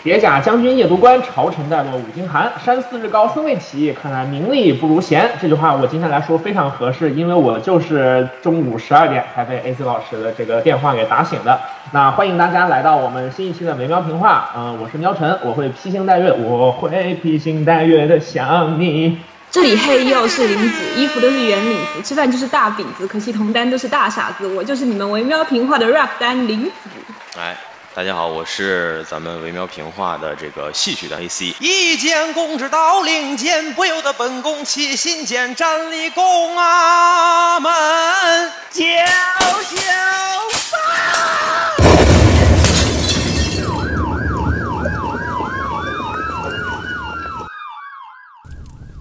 铁甲将军夜读关，朝臣待落五更寒。山寺日高僧未起，看来名利不如闲。这句话我今天来说非常合适，因为我就是中午十二点才被 AC 老师的这个电话给打醒的。那欢迎大家来到我们新一期的维喵评话，嗯、我是喵晨，我会披星戴月，我会披星戴月的想你。这里嘿又是林子，衣服都是圆领子，吃饭就是大饼子，可惜同单都是大傻子。我就是你们维喵评话的 rap 单林子。哎，大家好，我是咱们维喵评话的这个戏曲的 AC。一见公之到令箭，不由得本宫起心间，站立宫啊门，叫嚣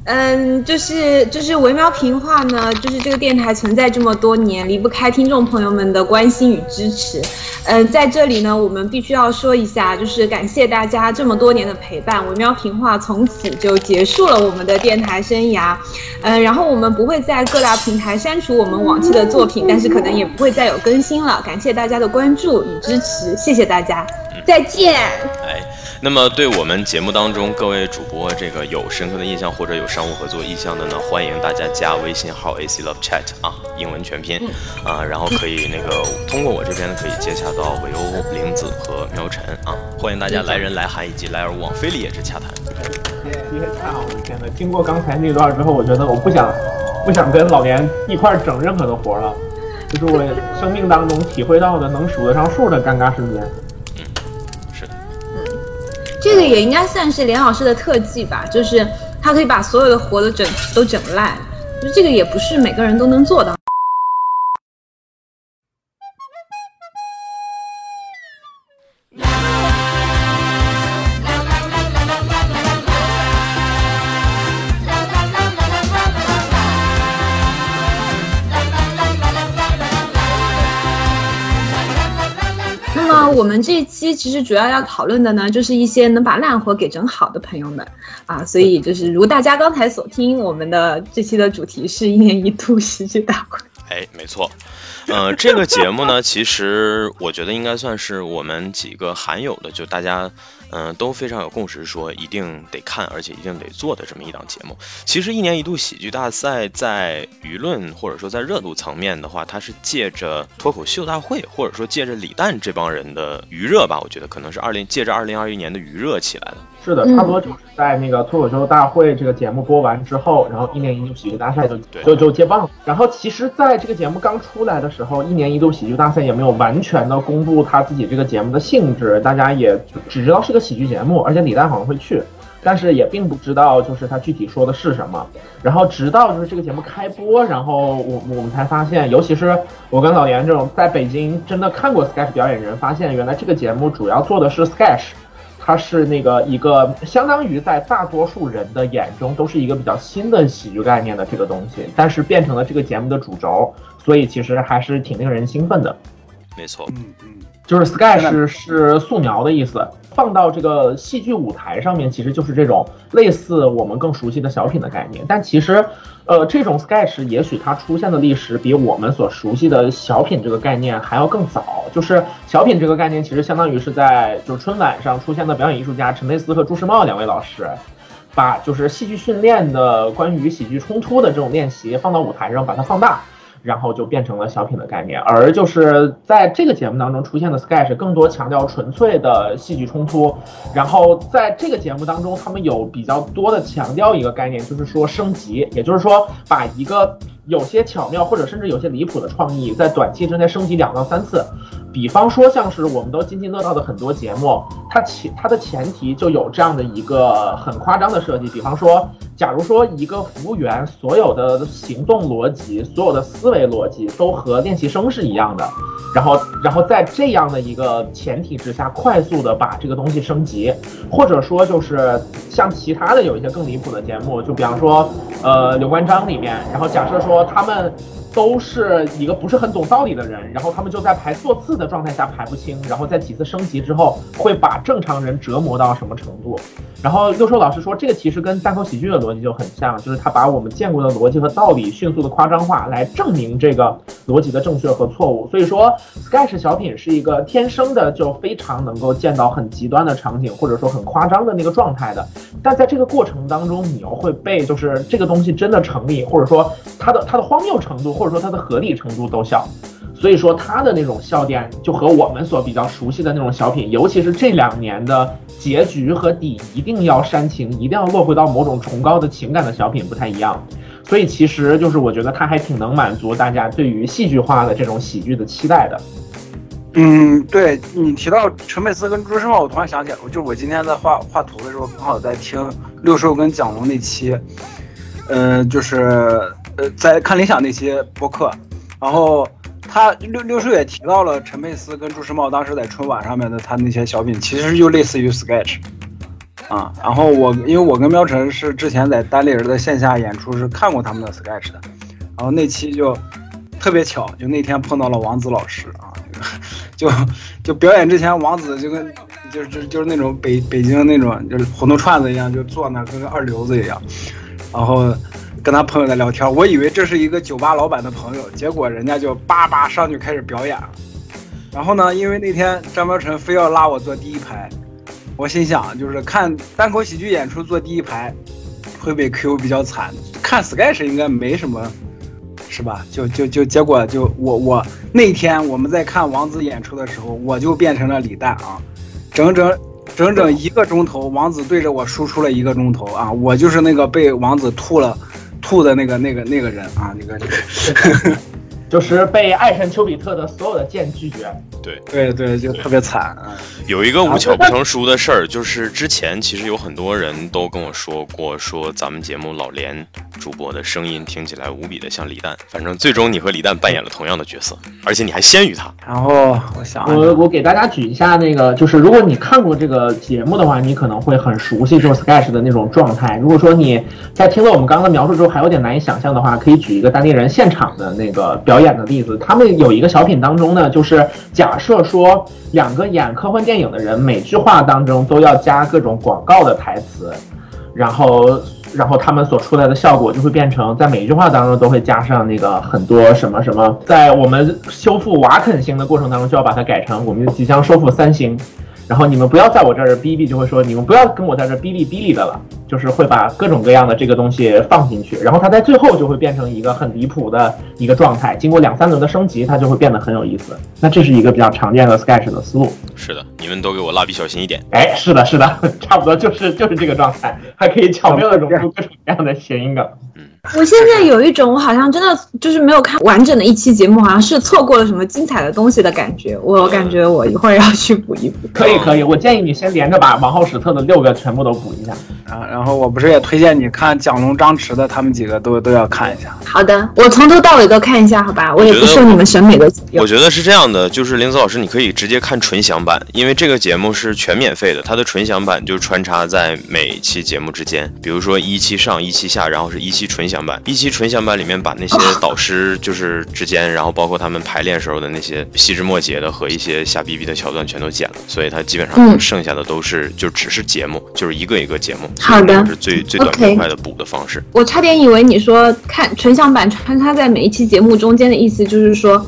嗯，就是就是维喵评话呢，就是这个电台存在这么多年，离不开听众朋友们的关心与支持。嗯，在这里呢，我们必须要说一下，就是感谢大家这么多年的陪伴，维喵评话从此就结束了我们的电台生涯。嗯，然后我们不会在各大平台删除我们往期的作品，但是可能也不会再有更新了。感谢大家的关注与支持，谢谢大家，再见。那么对我们节目当中各位主播这个有深刻的印象或者有商务合作意向的呢，欢迎大家加微信号 AC Love Chat 啊，英文全拼啊，然后可以那个通过我这边呢可以接洽到韦欧、玲子和喵晨啊，欢迎大家来人来函以及来而往非礼也是洽谈。因为太好了，天呐！经过刚才那段之后，我觉得我不想不想跟老连一块儿整任何的活儿了，就是我生命当中体会到的能数得上数的尴尬瞬间。这个也应该算是连老师的特技吧，就是他可以把所有的活都整都整烂，就这个也不是每个人都能做到。我们这一期其实主要要讨论的呢，就是一些能把烂活给整好的朋友们啊，所以就是如大家刚才所听，我们的这期的主题是一年一度喜剧大会。哎，没错，呃，这个节目呢，其实我觉得应该算是我们几个罕有的，就大家嗯、都非常有共识，说一定得看，而且一定得做的这么一档节目。其实一年一度喜剧大赛在舆论或者说在热度层面的话，它是借着脱口秀大会，或者说借着李诞这帮人的余热吧，我觉得可能是二零借着二零二一年的余热起来的。是的，差不多就是在那个脱口秀大会这个节目播完之后，然后一年一度喜剧大赛就就就接棒了。然后其实，在这个节目刚出来的时候，一年一度喜剧大赛也没有完全的公布他自己这个节目的性质，大家也只知道是个喜剧节目，而且李诞好像会去。但是也并不知道，就是他具体说的是什么。然后直到就是这个节目开播，然后我我们才发现，尤其是我跟老严这种在北京真的看过 sketch 表演人，发现原来这个节目主要做的是 sketch。它是那个一个相当于在大多数人的眼中都是一个比较新的喜剧概念的这个东西，但是变成了这个节目的主轴，所以其实还是挺令人兴奋的。没错，嗯嗯，就是 sketch 是素描的意思，放到这个戏剧舞台上面，其实就是这种类似我们更熟悉的小品的概念。但其实，呃，这种 sketch 也许它出现的历史比我们所熟悉的小品这个概念还要更早。就是小品这个概念，其实相当于是在就是春晚上出现的表演艺术家陈佩斯和朱时茂两位老师，把就是戏剧训练的关于喜剧冲突的这种练习放到舞台上，把它放大。然后就变成了小品的概念，而就是在这个节目当中出现的 sketch 更多强调纯粹的戏剧冲突，然后在这个节目当中，他们有比较多的强调一个概念，就是说升级，也就是说把一个有些巧妙或者甚至有些离谱的创意，在短期之内升级两到三次。比方说，像是我们都津津乐道的很多节目，它前它的前提就有这样的一个很夸张的设计。比方说，假如说一个服务员所有的行动逻辑、所有的思思维逻辑都和练习生是一样的，然后然后在这样的一个前提之下，快速的把这个东西升级，或者说就是像其他的有一些更离谱的节目，就比方说呃刘关张里面，然后假设说他们都是一个不是很懂道理的人，然后他们就在排座次的状态下排不清，然后在几次升级之后会把正常人折磨到什么程度。然后六兽老师说，这个其实跟单口喜剧的逻辑就很像，就是他把我们见过的逻辑和道理迅速的夸张化，来证明这个逻辑的正确和错误。所以说，sketch 小品是一个天生的就非常能够见到很极端的场景，或者说很夸张的那个状态的。但在这个过程当中，你又会被就是这个东西真的成立，或者说它的它的荒谬程度，或者者说它的合理程度都小。所以说它的那种笑点就和我们所比较熟悉的那种小品，尤其是这两年的结局和底一定要煽情，一定要落回到某种崇高的情感的小品不太一样。所以其实就是我觉得它还挺能满足大家对于戏剧化的这种喜剧的期待的。嗯，对你提到陈佩斯跟朱时茂，我突然想起来，就是我今天在画画图的时候，刚好在听六兽跟蒋龙那期，嗯，就是呃在看理想那期播客，然后。他六六叔也提到了陈佩斯跟朱时茂当时在春晚上面的他那些小品，其实就类似于 sketch，啊，然后我因为我跟喵晨是之前在单立人的线下演出是看过他们的 sketch 的，然后那期就特别巧，就那天碰到了王子老师啊，就就表演之前，王子就跟就是就就是那种北北京那种就是馄饨串子一样，就坐那跟个二流子一样，然后。跟他朋友在聊天，我以为这是一个酒吧老板的朋友，结果人家就叭叭上去开始表演了。然后呢，因为那天张苗晨非要拉我坐第一排，我心想就是看单口喜剧演出坐第一排会被 Q 比较惨，看 sketch 应该没什么，是吧？就就就结果就我我那天我们在看王子演出的时候，我就变成了李诞啊，整整整整一个钟头，王子对着我输出了一个钟头啊，我就是那个被王子吐了。吐的那个、那个、那个人啊，那个、就是被爱神丘比特的所有的剑拒绝。对对对，就特别惨。有一个无巧不成书的事儿，就是之前其实有很多人都跟我说过，说咱们节目老连主播的声音听起来无比的像李诞。反正最终你和李诞扮演了同样的角色，而且你还先于他。然后我想，我我给大家举一下那个，就是如果你看过这个节目的话，你可能会很熟悉这种 sketch 的那种状态。如果说你在听了我们刚刚的描述之后还有点难以想象的话，可以举一个当地人现场的那个表表演的例子。他们有一个小品当中呢，就是假。假设说两个演科幻电影的人，每句话当中都要加各种广告的台词，然后，然后他们所出来的效果就会变成在每一句话当中都会加上那个很多什么什么，在我们修复瓦肯星的过程当中就要把它改成我们即将收复三星。然后你们不要在我这儿哔哔，就会说你们不要跟我在这哔哩哔哩的了，就是会把各种各样的这个东西放进去，然后它在最后就会变成一个很离谱的一个状态。经过两三轮的升级，它就会变得很有意思。那这是一个比较常见的 sketch 的思路。是的，你们都给我蜡笔小新一点。哎，是的，是的，差不多就是就是这个状态，还可以巧妙的融入各种各样的谐音梗。嗯。我现在有一种，我好像真的就是没有看完整的一期节目，好像是错过了什么精彩的东西的感觉。我感觉我一会儿要去补一补。可以可以，我建议你先连着把王浩史册的六个全部都补一下。啊，然后我不是也推荐你看蒋龙、张弛的，他们几个都都要看一下。好的，我从头到尾都看一下，好吧？我也不受你们审美的。我觉得是这样的，就是林子老师，你可以直接看纯享版，因为这个节目是全免费的，它的纯享版就穿插在每期节目之间，比如说一期上，一期下，然后是一期纯享版，一期纯享。相版里面把那些 导师就是之间，然后包括他们排练时候的那些细枝末节的和一些瞎逼逼的桥段全都剪了，所以它基本上剩下的都是就只是节目，就是一个一个节目。好的，是最最短最快的补的方式。我差点以为你说看纯享版穿插在每一期节目中间的意思，就是说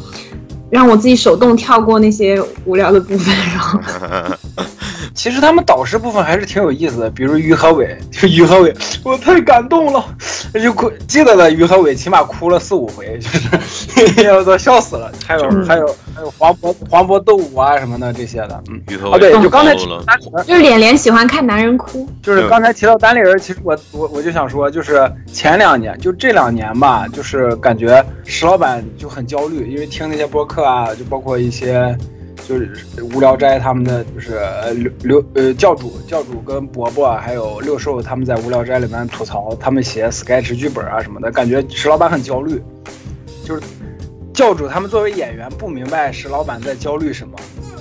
让我自己手动跳过那些无聊的部分，然后。其实他们导师部分还是挺有意思的，比如于和伟，就于和伟，我太感动了，就哭，记得的于和伟起码哭了四五回，就是，我操，笑死了。还有还有还有黄渤黄渤斗舞啊什么的这些的，嗯，啊对，就刚才就是脸脸喜欢看男人哭，就是刚才提到单立人，其实我我我就想说，就是前两年就这两年吧，就是感觉石老板就很焦虑，因为听那些播客啊，就包括一些。就是无聊斋他们的就是呃刘刘呃教主教主跟伯伯还有六兽他们在无聊斋里面吐槽他们写 sketch 剧本啊什么的，感觉石老板很焦虑。就是教主他们作为演员不明白石老板在焦虑什么，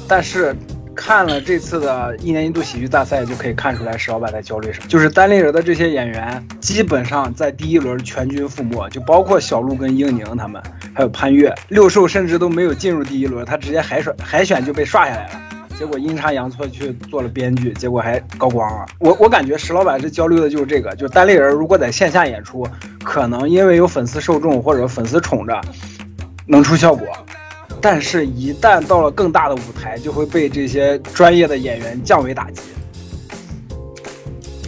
但是看了这次的一年一度喜剧大赛就可以看出来石老板在焦虑什么。就是单立人的这些演员基本上在第一轮全军覆没，就包括小鹿跟英宁他们。还有潘越。六兽甚至都没有进入第一轮，他直接海选海选就被刷下来了。结果阴差阳错去做了编剧，结果还高光了。我我感觉石老板是焦虑的就是这个，就单立人如果在线下演出，可能因为有粉丝受众或者粉丝宠着，能出效果。但是，一旦到了更大的舞台，就会被这些专业的演员降维打击。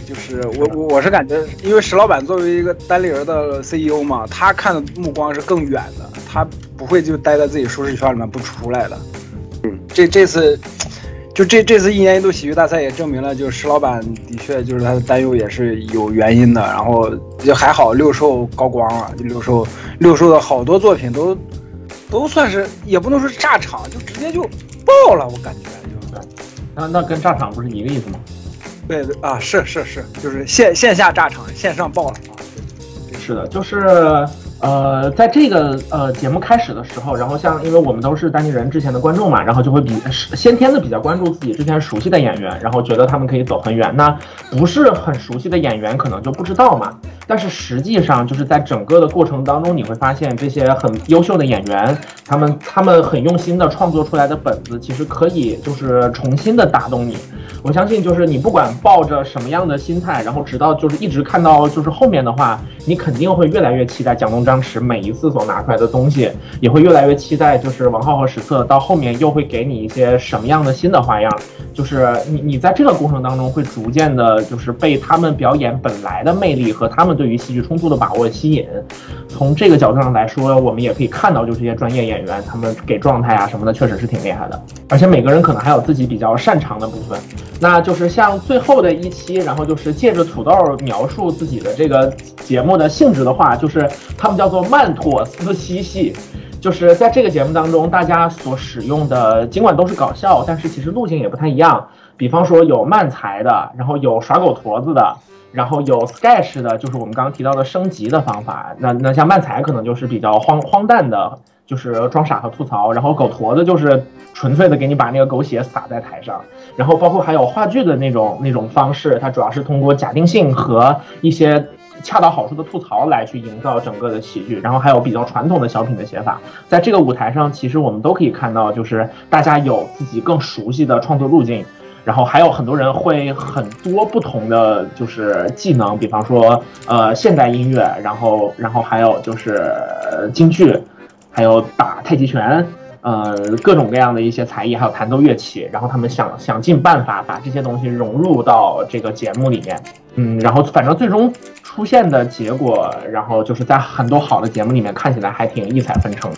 就是我我我是感觉，因为石老板作为一个单立人的 CEO 嘛，他看的目光是更远的，他不会就待在自己舒适圈里面不出来的。嗯，这这次。就这这次一年一度喜剧大赛也证明了，就是石老板的确就是他的担忧也是有原因的。然后就还好六兽高光了，就六兽六兽的好多作品都都算是也不能说炸场，就直接就爆了，我感觉就。那那跟炸场不是一个意思吗？对对啊，是是是，就是线线下炸场，线上爆了啊。是的，就是。呃，在这个呃节目开始的时候，然后像因为我们都是单立人之前的观众嘛，然后就会比先天的比较关注自己之前熟悉的演员，然后觉得他们可以走很远。那不是很熟悉的演员可能就不知道嘛。但是实际上就是在整个的过程当中，你会发现这些很优秀的演员，他们他们很用心的创作出来的本子，其实可以就是重新的打动你。我相信就是你不管抱着什么样的心态，然后直到就是一直看到就是后面的话，你肯定会越来越期待蒋东张弛每一次所拿出来的东西，也会越来越期待。就是王浩和史策到后面又会给你一些什么样的新的花样？就是你你在这个过程当中会逐渐的，就是被他们表演本来的魅力和他们对于戏剧冲突的把握吸引。从这个角度上来说，我们也可以看到，就这些专业演员他们给状态啊什么的，确实是挺厉害的。而且每个人可能还有自己比较擅长的部分。那就是像最后的一期，然后就是借着土豆描述自己的这个节目的性质的话，就是他们。叫做曼妥思嬉戏，就是在这个节目当中，大家所使用的尽管都是搞笑，但是其实路径也不太一样。比方说有慢才的，然后有耍狗驼子的，然后有 sketch 的，就是我们刚刚提到的升级的方法。那那像漫才可能就是比较荒荒诞的，就是装傻和吐槽。然后狗驼子就是纯粹的给你把那个狗血撒在台上。然后包括还有话剧的那种那种方式，它主要是通过假定性和一些。恰到好处的吐槽来去营造整个的喜剧，然后还有比较传统的小品的写法，在这个舞台上，其实我们都可以看到，就是大家有自己更熟悉的创作路径，然后还有很多人会很多不同的就是技能，比方说呃现代音乐，然后然后还有就是京剧，还有打太极拳。呃，各种各样的一些才艺，还有弹奏乐器，然后他们想想尽办法把这些东西融入到这个节目里面，嗯，然后反正最终出现的结果，然后就是在很多好的节目里面看起来还挺异彩纷呈。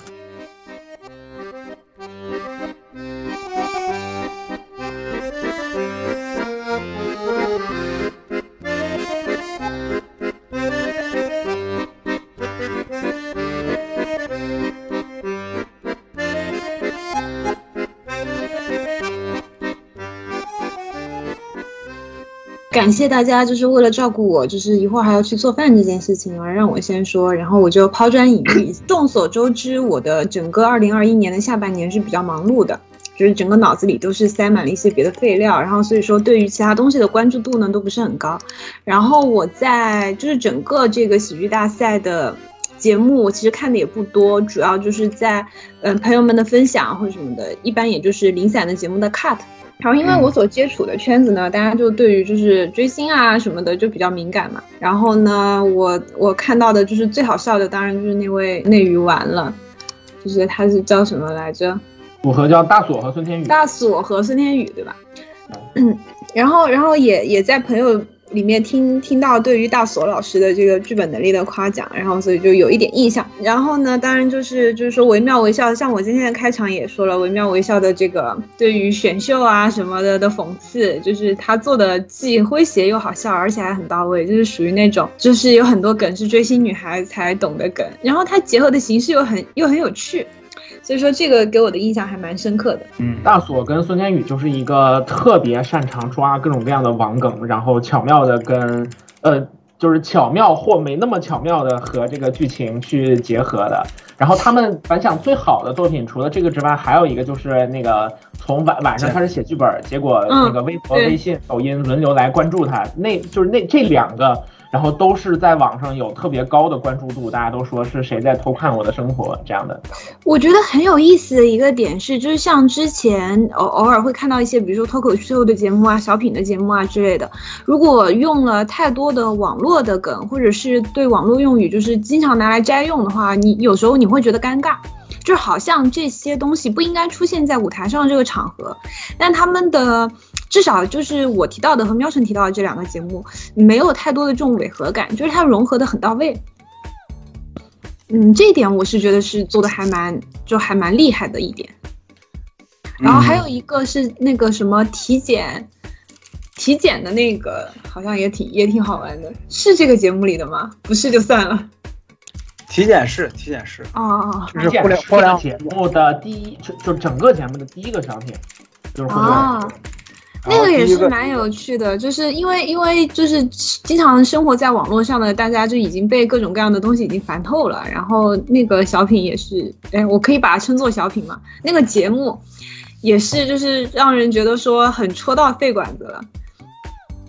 感谢大家，就是为了照顾我，就是一会儿还要去做饭这件事情而让我先说，然后我就抛砖引玉。众所周知，我的整个二零二一年的下半年是比较忙碌的，就是整个脑子里都是塞满了一些别的废料，然后所以说对于其他东西的关注度呢都不是很高。然后我在就是整个这个喜剧大赛的节目，我其实看的也不多，主要就是在嗯朋友们的分享或者什么的，一般也就是零散的节目的 cut。然后，因为我所接触的圈子呢，大家就对于就是追星啊什么的就比较敏感嘛。然后呢，我我看到的就是最好笑的，当然就是那位内娱完了，就是他是叫什么来着？组合叫大锁和孙天宇。大锁和孙天宇，对吧？嗯。然后，然后也也在朋友。里面听听到对于大锁老师的这个剧本能力的夸奖，然后所以就有一点印象。然后呢，当然就是就是说惟妙惟肖，像我今天的开场也说了，惟妙惟肖的这个对于选秀啊什么的的讽刺，就是他做的既诙谐又好笑，而且还很到位，就是属于那种就是有很多梗是追星女孩才懂的梗，然后他结合的形式又很又很有趣。所以说这个给我的印象还蛮深刻的。嗯，大锁跟孙天宇就是一个特别擅长抓各种各样的网梗，然后巧妙的跟呃，就是巧妙或没那么巧妙的和这个剧情去结合的。然后他们反响最好的作品，除了这个之外，还有一个就是那个从晚晚上开始写剧本，结果那个微博、微信、抖音轮流来关注他，那就是那这两个。然后都是在网上有特别高的关注度，大家都说是谁在偷看我的生活这样的。我觉得很有意思的一个点是，就是像之前偶偶尔会看到一些，比如说脱口秀的节目啊、小品的节目啊之类的，如果用了太多的网络的梗，或者是对网络用语就是经常拿来摘用的话，你有时候你会觉得尴尬。就好像这些东西不应该出现在舞台上这个场合，但他们的至少就是我提到的和喵晨提到的这两个节目，没有太多的这种违和感，就是它融合的很到位。嗯，这一点我是觉得是做的还蛮就还蛮厉害的一点。然后还有一个是那个什么体检，体检的那个好像也挺也挺好玩的，是这个节目里的吗？不是就算了。体检室，体检室啊，就是互联互联节目的第一，就就整个节目的第一个商品，就是互联网。那个也是蛮有趣的，就是因为因为就是经常生活在网络上的大家就已经被各种各样的东西已经烦透了，然后那个小品也是，哎，我可以把它称作小品嘛。那个节目也是，就是让人觉得说很戳到肺管子了，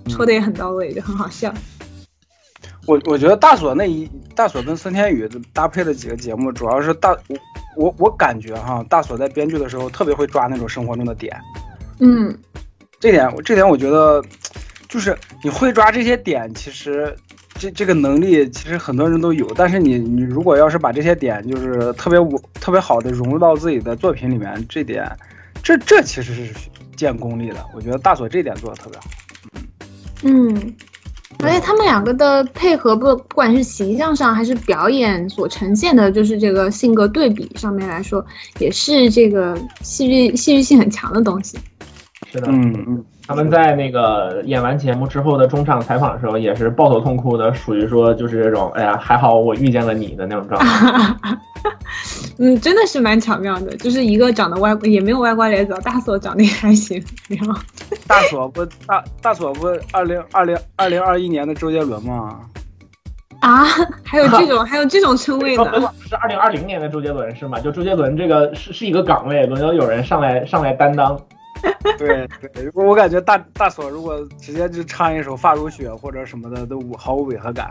戳的也很到位，就很好笑。我我觉得大锁那一大锁跟孙天宇搭配的几个节目，主要是大我我我感觉哈，大锁在编剧的时候特别会抓那种生活中的点，嗯，这点这点我觉得就是你会抓这些点，其实这这个能力其实很多人都有，但是你你如果要是把这些点就是特别我特别好的融入到自己的作品里面，这点这这其实是见功力的，我觉得大锁这点做的特别好，嗯。而且他们两个的配合，不不管是形象上还是表演所呈现的，就是这个性格对比上面来说，也是这个戏剧戏剧性很强的东西。是的，嗯嗯。他们在那个演完节目之后的中场采访的时候，也是抱头痛哭的，属于说就是这种，哎呀，还好我遇见了你的那种状态。嗯，真的是蛮巧妙的，就是一个长得歪，也没有歪瓜裂枣，大锁长得也还行。然后，大锁不大大锁不二零二零二零二一年的周杰伦吗？啊，还有这种还有这种称谓呢？是二零二零年的周杰伦是吗？就周杰伦这个是是一个岗位，轮流有人上来上来担当。对 对，我感觉大大锁如果直接就唱一首《发如雪》或者什么的，都毫无违和感。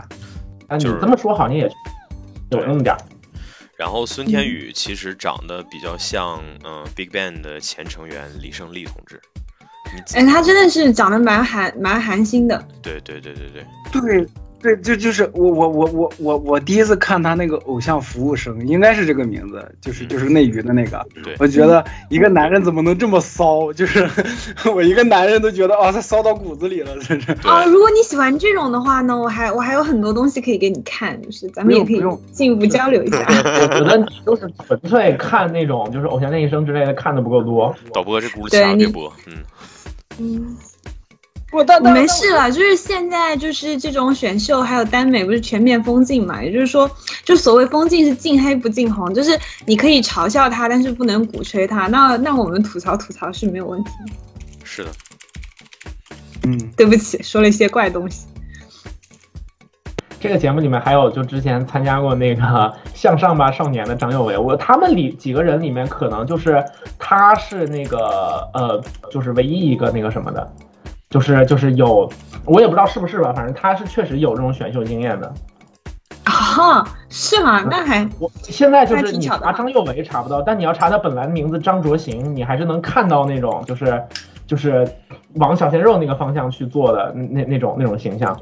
啊，你这么说好像也有那么点儿。然后孙天宇其实长得比较像，嗯，Big Bang 的前成员李胜利同志。哎，他真的是长得蛮韩蛮韩星的。对对对对对。对。对，就就是我我我我我我第一次看他那个偶像服务生，应该是这个名字，就是就是内娱的那个。我觉得一个男人怎么能这么骚？就是 我一个男人都觉得哦，他骚到骨子里了，真是。啊，如果你喜欢这种的话呢，我还我还有很多东西可以给你看，就是咱们也可以进一步交流一下。我觉得你都是纯粹看那种就是偶像练习生之类的看的不够多。导播这轱辘掐别播，嗯嗯。没事了，就是现在就是这种选秀还有耽美不是全面封禁嘛？也就是说，就所谓封禁是禁黑不禁红，就是你可以嘲笑他，但是不能鼓吹他。那那我们吐槽吐槽是没有问题。是的，嗯，对不起，说了一些怪东西。这个节目里面还有就之前参加过那个《向上吧少年》的张佑维，我他们里几个人里面可能就是他是那个呃，就是唯一一个那个什么的。就是就是有，我也不知道是不是吧，反正他是确实有这种选秀经验的。啊，是吗？那还我现在就是你查张佑维查不到，但你要查他本来的名字张卓行，你还是能看到那种就是就是往小鲜肉那个方向去做的那那种那种形象。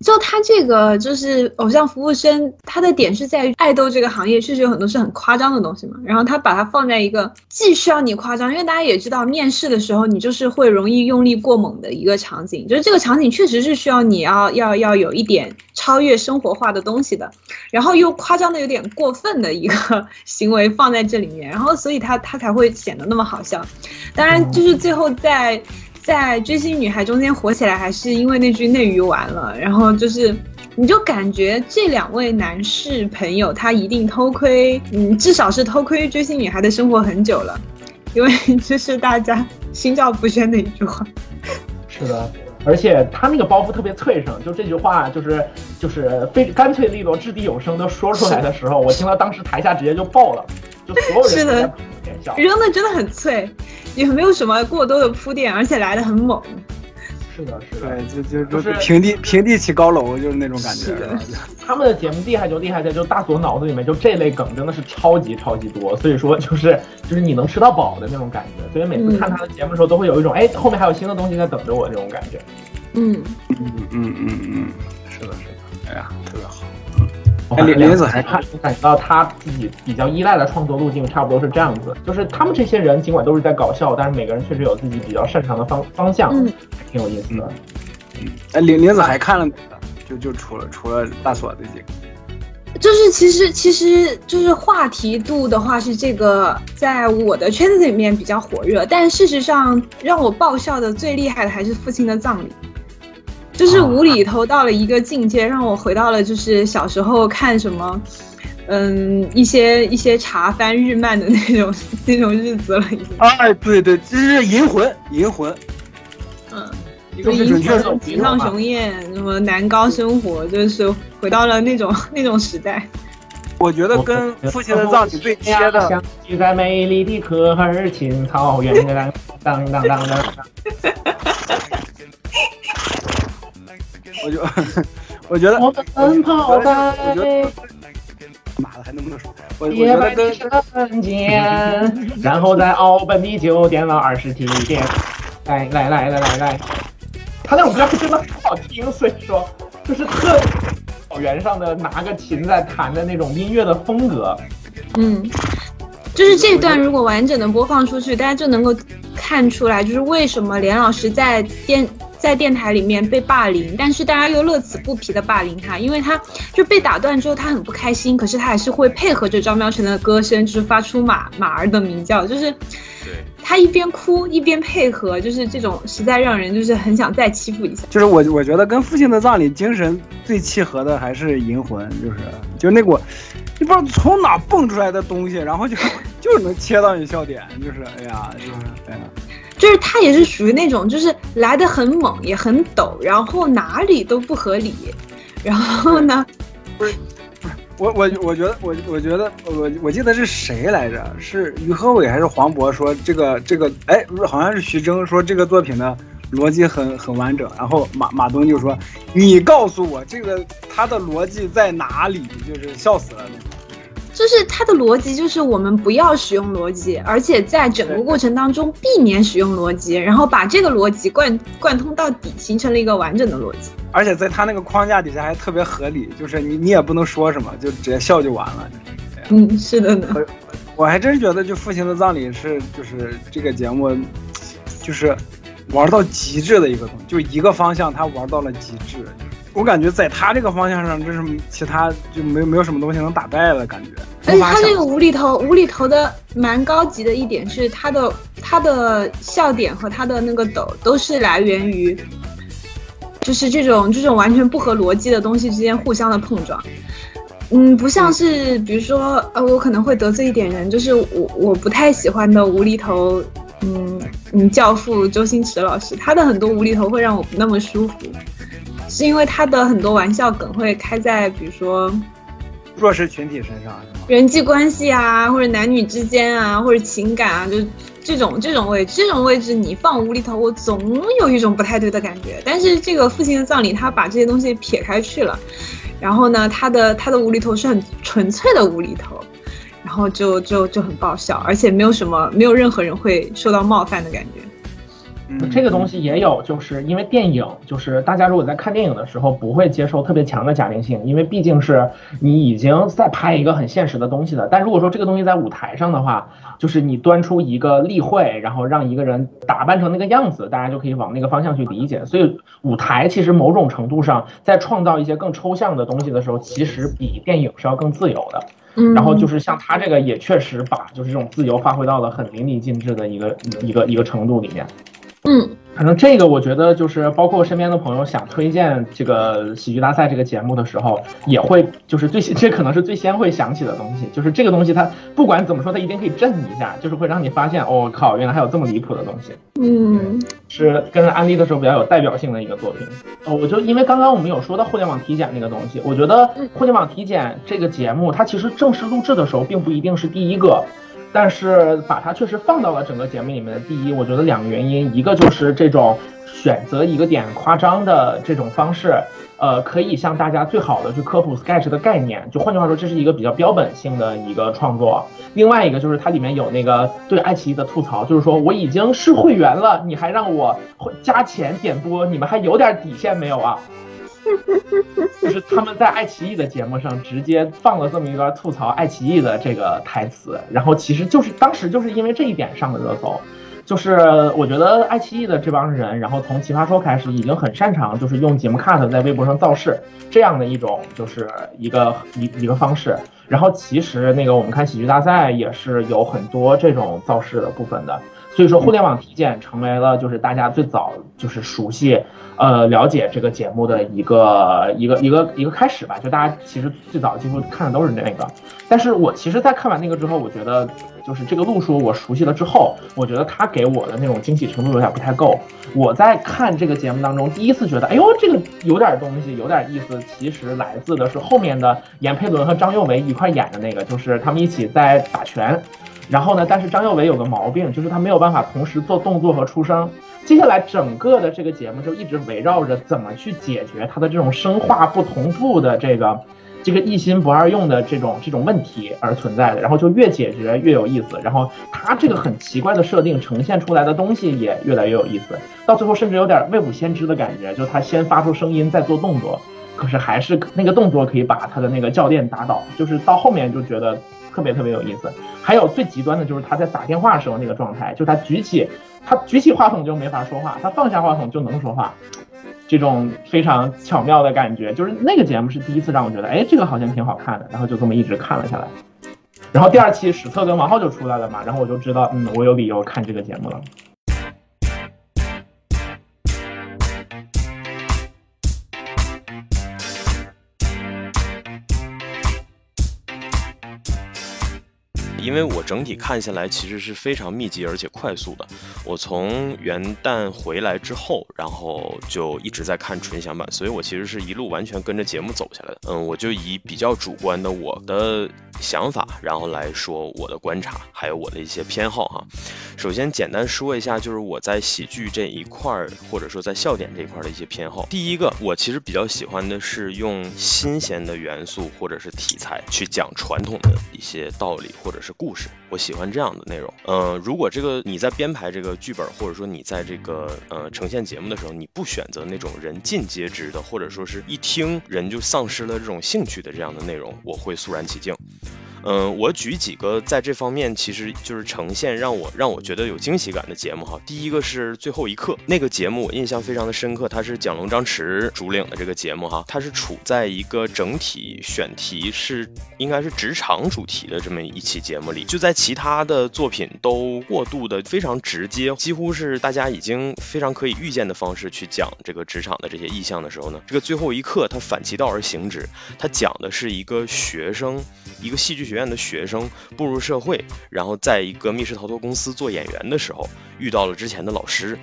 就他这个就是偶像服务生，他的点是在于爱豆这个行业确实有很多是很夸张的东西嘛。然后他把它放在一个既需要你夸张，因为大家也知道面试的时候你就是会容易用力过猛的一个场景，就是这个场景确实是需要你要要要有一点超越生活化的东西的，然后又夸张的有点过分的一个 行为放在这里面，然后所以他他才会显得那么好笑。当然就是最后在。在追星女孩中间火起来，还是因为那句内娱完了。然后就是，你就感觉这两位男士朋友，他一定偷窥，嗯，至少是偷窥追星女孩的生活很久了，因为 这是大家心照不宣的一句话。是的，而且他那个包袱特别脆生，就这句话就是就是非干脆利落、掷地有声的说出来的时候，我听到当时台下直接就爆了，就所有人都在扔的真的很脆。也没有什么过多的铺垫，而且来的很猛。是的，是的，对，就就就是平地平地起高楼，就是那种感觉。是的他们的节目厉害就厉害在，就大锁脑子里面就这类梗真的是超级超级多，所以说就是就是你能吃到饱的那种感觉。所以每次看他的节目的时候，都会有一种哎后面还有新的东西在等着我这种感觉。嗯，嗯嗯嗯嗯，是的，是的，哎呀，特别好。林林子还看感觉到他自己比较依赖的创作路径差不多是这样子，就是他们这些人尽管都是在搞笑，但是每个人确实有自己比较擅长的方方向，嗯还挺有意思的。哎，林林子还看了哪个？就就除了除了大锁这几个。就是其实其实就是话题度的话是这个在我的圈子里面比较火热，但事实上让我爆笑的最厉害的还是父亲的葬礼。就是无厘头到了一个境界，让我回到了就是小时候看什么，嗯，一些一些茶番日漫的那种那种日子了，已经。哎，对对，这是银魂，银魂。嗯，一个银是准确魂、井上雄彦、什么南高生活，就是回到了那种那种时代。我觉得跟父亲的葬礼最贴的，相聚在美丽的科尔沁草原，当当当当当。我就我觉得，我们奔跑觉得，妈的还能不能说？我我洁觉得跟瞬间，然后在奥本的酒店了二十几天。来来来来来来，他那种歌真的很好听，所以说就是特草原上的拿个琴在弹的那种音乐的风格。嗯，就是这段如果完整的播放出去，大家就能够看出来，就是为什么连老师在电在电台里面被霸凌，但是大家又乐此不疲的霸凌他，因为他就被打断之后，他很不开心，可是他还是会配合着张妙成的歌声，就是发出马马儿的鸣叫，就是对，他一边哭一边配合，就是这种实在让人就是很想再欺负一下。就是我我觉得跟父亲的葬礼精神最契合的还是银魂，就是就那股你不知道从哪蹦出来的东西，然后就 就是能切到你笑点，就是哎呀，就是哎呀，就是他也是属于那种，就是来的很猛，也很陡，然后哪里都不合理，然后呢，不是我我我觉得我我觉得我我记得是谁来着？是于和伟还是黄渤说这个这个哎，不是好像是徐峥说这个作品的逻辑很很完整，然后马马东就说你告诉我这个他的逻辑在哪里？就是笑死了那种。就是他的逻辑就是我们不要使用逻辑，而且在整个过程当中避免使用逻辑，然后把这个逻辑贯贯通到底，形成了一个完整的逻辑。而且在他那个框架底下还特别合理，就是你你也不能说什么，就直接笑就完了。嗯，是的呢。我还真觉得，就父亲的葬礼是就是这个节目，就是玩到极致的一个东西，就一个方向他玩到了极致。我感觉在他这个方向上，真是其他就没有没有什么东西能打败的感觉。而且他这个无厘头，无厘头的蛮高级的一点是，他的他的笑点和他的那个抖都是来源于，就是这种这种完全不合逻辑的东西之间互相的碰撞。嗯，不像是比如说，呃，我可能会得罪一点人，就是我我不太喜欢的无厘头，嗯嗯，教父周星驰老师，他的很多无厘头会让我不那么舒服，是因为他的很多玩笑梗会开在比如说。弱势群体身上，人际关系啊，或者男女之间啊，或者情感啊，就这种这种位置，这种位置你放无厘头，我总有一种不太对的感觉。但是这个父亲的葬礼，他把这些东西撇开去了，然后呢，他的他的无厘头是很纯粹的无厘头，然后就就就很爆笑，而且没有什么没有任何人会受到冒犯的感觉。嗯这个东西也有，就是因为电影，就是大家如果在看电影的时候不会接受特别强的假定性，因为毕竟是你已经在拍一个很现实的东西了。但如果说这个东西在舞台上的话，就是你端出一个例会，然后让一个人打扮成那个样子，大家就可以往那个方向去理解。所以舞台其实某种程度上在创造一些更抽象的东西的时候，其实比电影是要更自由的。嗯，然后就是像他这个也确实把就是这种自由发挥到了很淋漓尽致的一个一个一个程度里面。嗯，反正这个我觉得就是包括身边的朋友想推荐这个喜剧大赛这个节目的时候，也会就是最这可能是最先会想起的东西，就是这个东西它不管怎么说，它一定可以震你一下，就是会让你发现哦靠，原来还有这么离谱的东西。嗯，是跟安利的时候比较有代表性的一个作品。哦，我就因为刚刚我们有说到互联网体检那个东西，我觉得互联网体检这个节目，它其实正式录制的时候并不一定是第一个。但是把它确实放到了整个节目里面的第一，我觉得两个原因，一个就是这种选择一个点夸张的这种方式，呃，可以向大家最好的去科普 Sketch 的概念。就换句话说，这是一个比较标本性的一个创作。另外一个就是它里面有那个对爱奇艺的吐槽，就是说我已经是会员了，你还让我加钱点播，你们还有点底线没有啊？就是他们在爱奇艺的节目上直接放了这么一段吐槽爱奇艺的这个台词，然后其实就是当时就是因为这一点上的热搜。就是我觉得爱奇艺的这帮人，然后从奇葩说开始已经很擅长，就是用节目 cut 在微博上造势这样的一种，就是一个一一个方式。然后其实那个我们看喜剧大赛也是有很多这种造势的部分的。所以说互联网体检成为了就是大家最早就是熟悉，呃了解这个节目的一个一个一个一个开始吧。就大家其实最早几乎看的都是那个。但是我其实，在看完那个之后，我觉得。就是这个路数我熟悉了之后，我觉得他给我的那种惊喜程度有点不太够。我在看这个节目当中，第一次觉得，哎呦，这个有点东西，有点意思。其实来自的是后面的闫佩伦和张佑维一块演的那个，就是他们一起在打拳。然后呢，但是张佑维有个毛病，就是他没有办法同时做动作和出声。接下来整个的这个节目就一直围绕着怎么去解决他的这种声画不同步的这个。这个一心不二用的这种这种问题而存在的，然后就越解决越有意思，然后他这个很奇怪的设定呈现出来的东西也越来越有意思，到最后甚至有点未卜先知的感觉，就是他先发出声音再做动作，可是还是那个动作可以把他的那个教练打倒，就是到后面就觉得特别特别有意思。还有最极端的就是他在打电话时候那个状态，就他举起他举起话筒就没法说话，他放下话筒就能说话。这种非常巧妙的感觉，就是那个节目是第一次让我觉得，哎，这个好像挺好看的，然后就这么一直看了下来。然后第二期史册跟王浩就出来了嘛，然后我就知道，嗯，我有理由看这个节目了。因为我整体看下来其实是非常密集而且快速的。我从元旦回来之后，然后就一直在看纯享版，所以我其实是一路完全跟着节目走下来的。嗯，我就以比较主观的我的想法，然后来说我的观察，还有我的一些偏好哈。首先简单说一下，就是我在喜剧这一块儿，或者说在笑点这一块的一些偏好。第一个，我其实比较喜欢的是用新鲜的元素或者是题材去讲传统的一些道理或者是。故事，我喜欢这样的内容。嗯，如果这个你在编排这个剧本，或者说你在这个呃呈现节目的时候，你不选择那种人尽皆知的，或者说是一听人就丧失了这种兴趣的这样的内容，我会肃然起敬。嗯，我举几个在这方面其实就是呈现让我让我觉得有惊喜感的节目哈。第一个是最后一刻那个节目，我印象非常的深刻，它是蒋龙张弛主领的这个节目哈，它是处在一个整体选题是应该是职场主题的这么一期节目里，就在其他的作品都过渡的非常直接，几乎是大家已经非常可以预见的方式去讲这个职场的这些意象的时候呢，这个最后一刻它反其道而行之，它讲的是一个学生，一个戏剧。学院的学生步入社会，然后在一个密室逃脱公司做演员的时候，遇到了之前的老师。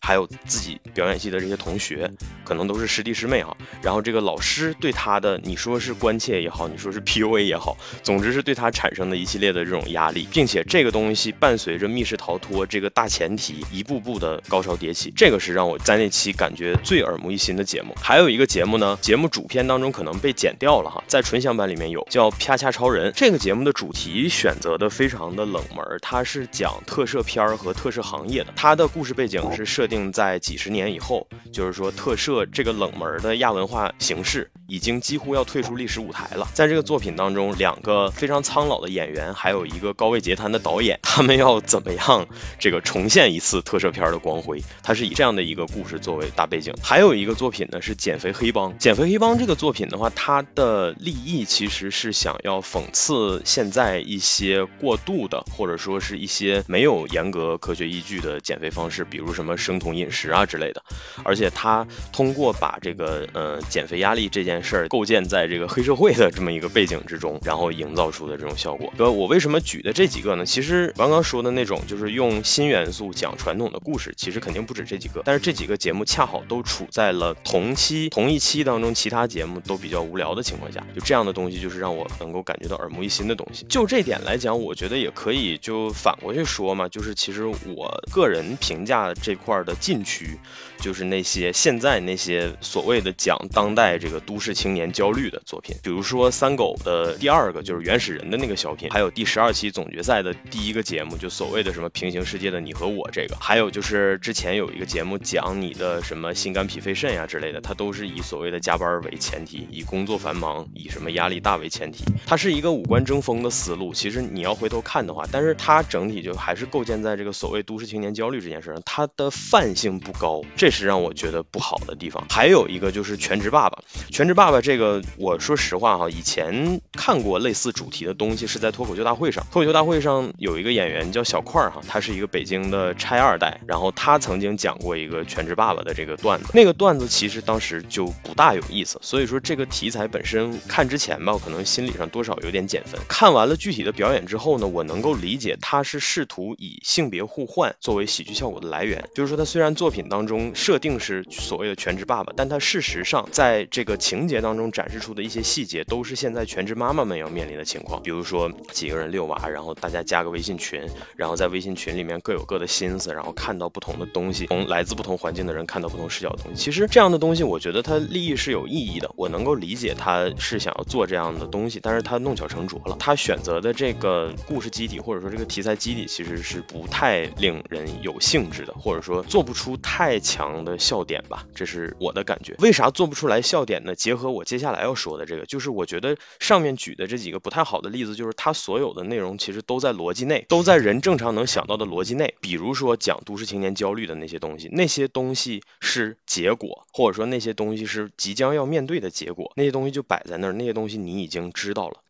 还有自己表演系的这些同学，可能都是师弟师妹哈。然后这个老师对他的，你说是关切也好，你说是 PUA 也好，总之是对他产生的一系列的这种压力，并且这个东西伴随着密室逃脱这个大前提，一步步的高潮迭起。这个是让我在那期感觉最耳目一新的节目。还有一个节目呢，节目主片当中可能被剪掉了哈，在纯享版里面有叫《啪恰超人》。这个节目的主题选择的非常的冷门，它是讲特摄片儿和特摄行业的，它的故事背景是设定。在几十年以后，就是说特摄这个冷门的亚文化形式已经几乎要退出历史舞台了。在这个作品当中，两个非常苍老的演员，还有一个高位截瘫的导演，他们要怎么样这个重现一次特摄片的光辉？它是以这样的一个故事作为大背景。还有一个作品呢是《减肥黑帮》。《减肥黑帮》这个作品的话，它的立意其实是想要讽刺现在一些过度的，或者说是一些没有严格科学依据的减肥方式，比如什么生酮饮食啊之类的，而且他通过把这个呃减肥压力这件件事儿构建在这个黑社会的这么一个背景之中，然后营造出的这种效果。哥，我为什么举的这几个呢？其实刚刚说的那种就是用新元素讲传统的故事，其实肯定不止这几个。但是这几个节目恰好都处在了同期同一期当中，其他节目都比较无聊的情况下，就这样的东西就是让我能够感觉到耳目一新的东西。就这点来讲，我觉得也可以就反过去说嘛，就是其实我个人评价这块的禁区。就是那些现在那些所谓的讲当代这个都市青年焦虑的作品，比如说三狗的第二个就是原始人的那个小品，还有第十二期总决赛的第一个节目，就所谓的什么平行世界的你和我这个，还有就是之前有一个节目讲你的什么心肝脾肺肾呀之类的，它都是以所谓的加班为前提，以工作繁忙，以什么压力大为前提，它是一个五官争锋的思路。其实你要回头看的话，但是它整体就还是构建在这个所谓都市青年焦虑这件事上，它的泛性不高。这这是让我觉得不好的地方，还有一个就是《全职爸爸》。《全职爸爸》这个，我说实话哈，以前看过类似主题的东西，是在脱口秀大会上。脱口秀大会上有一个演员叫小块儿哈，他是一个北京的拆二代，然后他曾经讲过一个《全职爸爸》的这个段子。那个段子其实当时就不大有意思，所以说这个题材本身看之前吧，可能心理上多少有点减分。看完了具体的表演之后呢，我能够理解他是试图以性别互换作为喜剧效果的来源，就是说他虽然作品当中。设定是所谓的全职爸爸，但他事实上在这个情节当中展示出的一些细节，都是现在全职妈妈们要面临的情况。比如说几个人遛娃，然后大家加个微信群，然后在微信群里面各有各的心思，然后看到不同的东西，从来自不同环境的人看到不同视角的东西。其实这样的东西，我觉得它利益是有意义的，我能够理解他是想要做这样的东西，但是他弄巧成拙了。他选择的这个故事基底或者说这个题材基底，其实是不太令人有兴致的，或者说做不出太强。长的笑点吧，这是我的感觉。为啥做不出来笑点呢？结合我接下来要说的这个，就是我觉得上面举的这几个不太好的例子，就是它所有的内容其实都在逻辑内，都在人正常能想到的逻辑内。比如说讲都市青年焦虑的那些东西，那些东西是结果，或者说那些东西是即将要面对的结果，那些东西就摆在那儿，那些东西你已经知道了。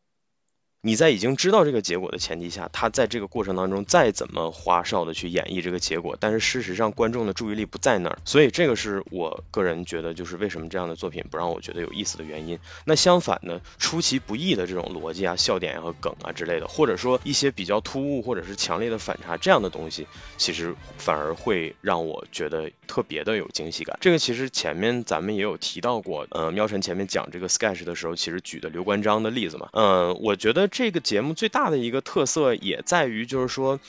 你在已经知道这个结果的前提下，他在这个过程当中再怎么花哨的去演绎这个结果，但是事实上观众的注意力不在那儿，所以这个是我个人觉得就是为什么这样的作品不让我觉得有意思的原因。那相反呢，出其不意的这种逻辑啊、笑点啊和梗啊之类的，或者说一些比较突兀或者是强烈的反差这样的东西，其实反而会让我觉得特别的有惊喜感。这个其实前面咱们也有提到过，呃，喵晨前面讲这个 sketch 的时候，其实举的刘关张的例子嘛，嗯，我觉得。这个节目最大的一个特色也在于，就是说。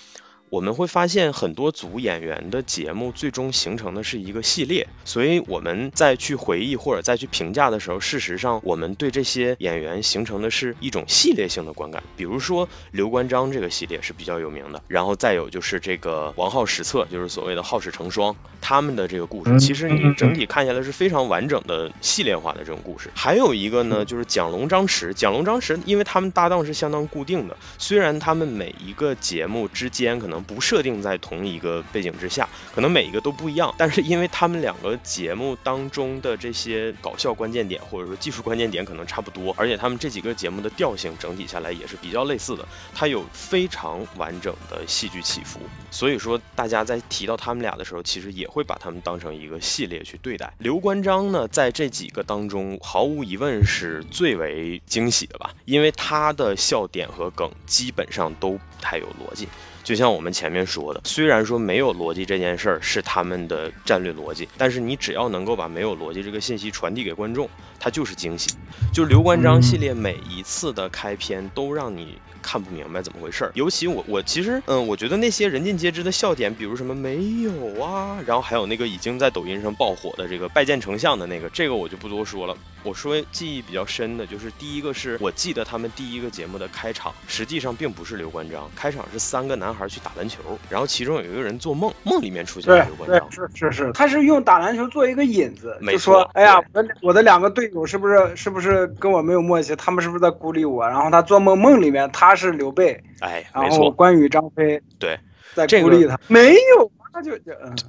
我们会发现很多组演员的节目最终形成的是一个系列，所以我们再去回忆或者再去评价的时候，事实上我们对这些演员形成的是一种系列性的观感。比如说刘关张这个系列是比较有名的，然后再有就是这个王浩史册，就是所谓的好事成双，他们的这个故事，其实你整体看下来是非常完整的系列化的这种故事。还有一个呢，就是蒋龙张弛，蒋龙张弛，因为他们搭档是相当固定的，虽然他们每一个节目之间可能。不设定在同一个背景之下，可能每一个都不一样，但是因为他们两个节目当中的这些搞笑关键点或者说技术关键点可能差不多，而且他们这几个节目的调性整体下来也是比较类似的，它有非常完整的戏剧起伏，所以说大家在提到他们俩的时候，其实也会把他们当成一个系列去对待。刘关张呢，在这几个当中，毫无疑问是最为惊喜的吧，因为他的笑点和梗基本上都不太有逻辑。就像我们前面说的，虽然说没有逻辑这件事儿是他们的战略逻辑，但是你只要能够把没有逻辑这个信息传递给观众，它就是惊喜。就刘关张系列每一次的开篇都让你。看不明白怎么回事儿，尤其我我其实嗯，我觉得那些人尽皆知的笑点，比如什么没有啊，然后还有那个已经在抖音上爆火的这个拜见丞相的那个，这个我就不多说了。我说记忆比较深的就是第一个是我记得他们第一个节目的开场，实际上并不是刘关张，开场是三个男孩去打篮球，然后其中有一个人做梦，梦里面出现了刘关张，是是是，他是用打篮球做一个引子，就说哎呀，我的我的两个队友是不是是不是跟我没有默契，他们是不是在孤立我？然后他做梦梦里面他。是刘备，哎，没错关羽、张飞，对，在孤立他，没有，他就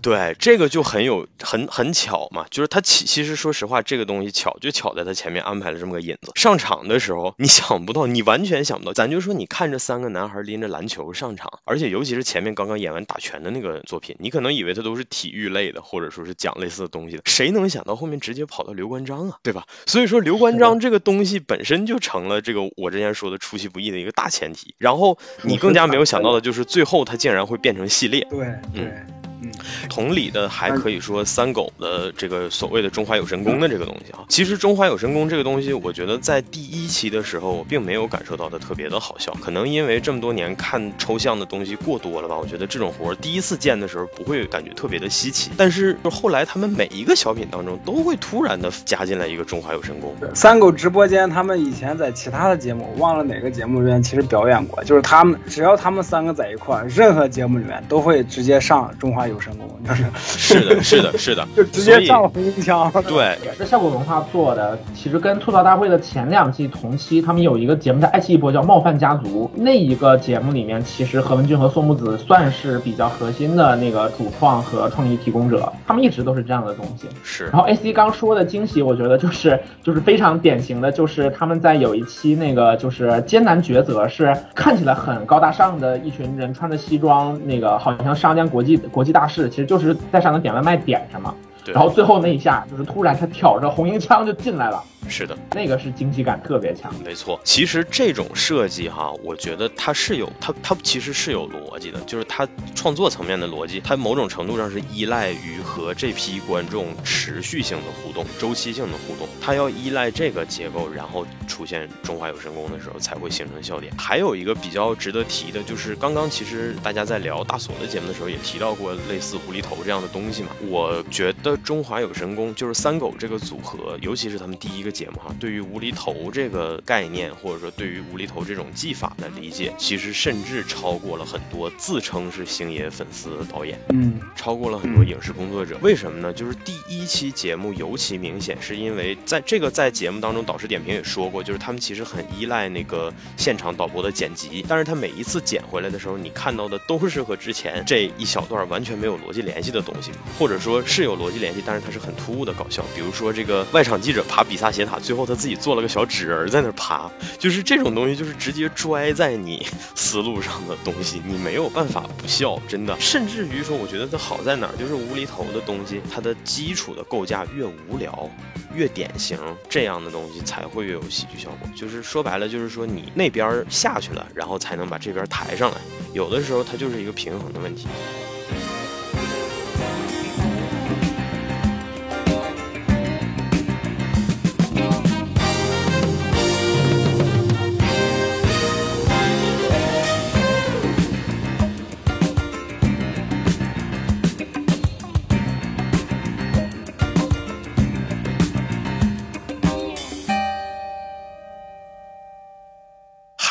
对，这个就很有很很巧嘛，就是他其其实说实话，这个东西巧就巧在他前面安排了这么个引子。上场的时候，你想不到，你完全想不到，咱就说你看这三个男孩拎着篮球上场，而且尤其是前面刚刚演完打拳的那个作品，你可能以为他都是体育类的，或者说是讲类似的东西的，谁能想到后面直接跑到刘关张啊，对吧？所以说刘关张这个东西本身就成了这个我之前说的出其不意的一个大前提。然后你更加没有想到的就是最后他竟然会变成系列。对对。嗯，同理的还可以说三狗的这个所谓的中华有神功的这个东西啊，其实中华有神功这个东西，我觉得在第一期的时候我并没有感受到的特别的好笑，可能因为这么多年看抽象的东西过多了吧，我觉得这种活第一次见的时候不会感觉特别的稀奇，但是就后来他们每一个小品当中都会突然的加进来一个中华有神功。三狗直播间他们以前在其他的节目，忘了哪个节目里面其实表演过，就是他们只要他们三个在一块儿，任何节目里面都会直接上中华有神功，就是。是的，是的，是的，就直接上红缨枪。对，也是效果文化做的。其实跟吐槽大会的前两季同期，他们有一个节目在爱奇艺播，叫《冒犯家族》。那一个节目里面，其实何文俊和宋木子算是比较核心的那个主创和创意提供者。他们一直都是这样的东西。是。然后 AC 刚说的惊喜，我觉得就是就是非常典型的，就是他们在有一期那个就是艰难抉择，是看起来很高大上的一群人穿着西装，那个好像上江国际国际大事，其实就是。在上头点外卖点什么，然后最后那一下就是突然他挑着红缨枪就进来了。是的，那个是惊喜感特别强。没错，其实这种设计哈，我觉得它是有它它其实是有逻辑的，就是它创作层面的逻辑，它某种程度上是依赖于和这批观众持续性的互动、周期性的互动，它要依赖这个结构，然后出现中华有神功的时候才会形成笑点。还有一个比较值得提的，就是刚刚其实大家在聊大锁的节目的时候也提到过类似无厘头这样的东西嘛。我觉得中华有神功就是三狗这个组合，尤其是他们第一个。节目哈，对于无厘头这个概念，或者说对于无厘头这种技法的理解，其实甚至超过了很多自称是星爷粉丝的导演，嗯，超过了很多影视工作者。为什么呢？就是第一期节目尤其明显，是因为在这个在节目当中，导师点评也说过，就是他们其实很依赖那个现场导播的剪辑，但是他每一次剪回来的时候，你看到的都是和之前这一小段完全没有逻辑联系的东西，或者说是有逻辑联系，但是它是很突兀的搞笑。比如说这个外场记者爬比萨斜。他最后他自己做了个小纸人在那爬，就是这种东西，就是直接拽在你思路上的东西，你没有办法不笑，真的。甚至于说，我觉得它好在哪儿，就是无厘头的东西，它的基础的构架越无聊，越典型，这样的东西才会越有喜剧效果。就是说白了，就是说你那边下去了，然后才能把这边抬上来。有的时候它就是一个平衡的问题。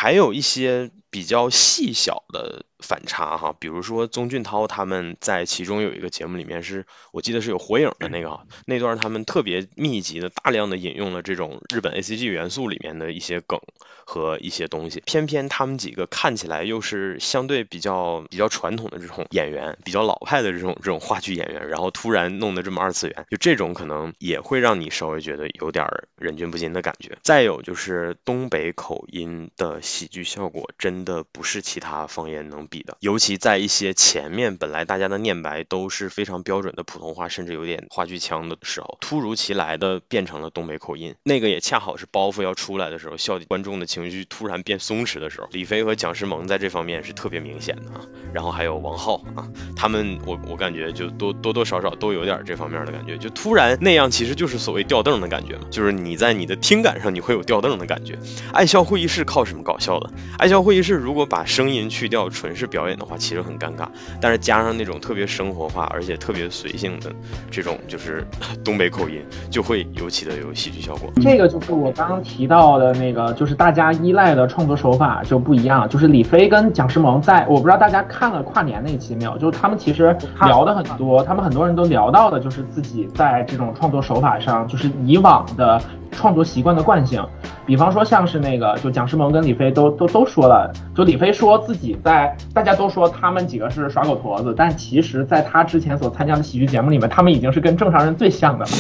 还有一些比较细小的。反差哈，比如说宗俊涛他们在其中有一个节目里面是，我记得是有火影的那个那段，他们特别密集的大量的引用了这种日本 A C G 元素里面的一些梗和一些东西，偏偏他们几个看起来又是相对比较比较传统的这种演员，比较老派的这种这种话剧演员，然后突然弄得这么二次元，就这种可能也会让你稍微觉得有点忍俊不禁的感觉。再有就是东北口音的喜剧效果，真的不是其他方言能。比的，尤其在一些前面本来大家的念白都是非常标准的普通话，甚至有点话剧腔的时候，突如其来的变成了东北口音，那个也恰好是包袱要出来的时候，笑观众的情绪突然变松弛的时候，李飞和蒋诗萌在这方面是特别明显的啊。然后还有王浩啊，他们我我感觉就多多多少少都有点这方面的感觉，就突然那样，其实就是所谓吊凳的感觉嘛，就是你在你的听感上你会有吊凳的感觉。爱笑会议室靠什么搞笑的？爱笑会议室如果把声音去掉，纯。是表演的话，其实很尴尬，但是加上那种特别生活化，而且特别随性的这种，就是 东北口音，就会尤其的有喜剧效果。这个就是我刚刚提到的那个，就是大家他依赖的创作手法就不一样。就是李飞跟蒋诗萌在，我不知道大家看了跨年那期没有？就是他们其实聊的很多，他们很多人都聊到的，就是自己在这种创作手法上，就是以往的创作习惯的惯性。比方说像是那个，就蒋诗萌跟李飞都都都说了，就李飞说自己在，大家都说他们几个是耍狗驼子，但其实在他之前所参加的喜剧节目里面，他们已经是跟正常人最像的了，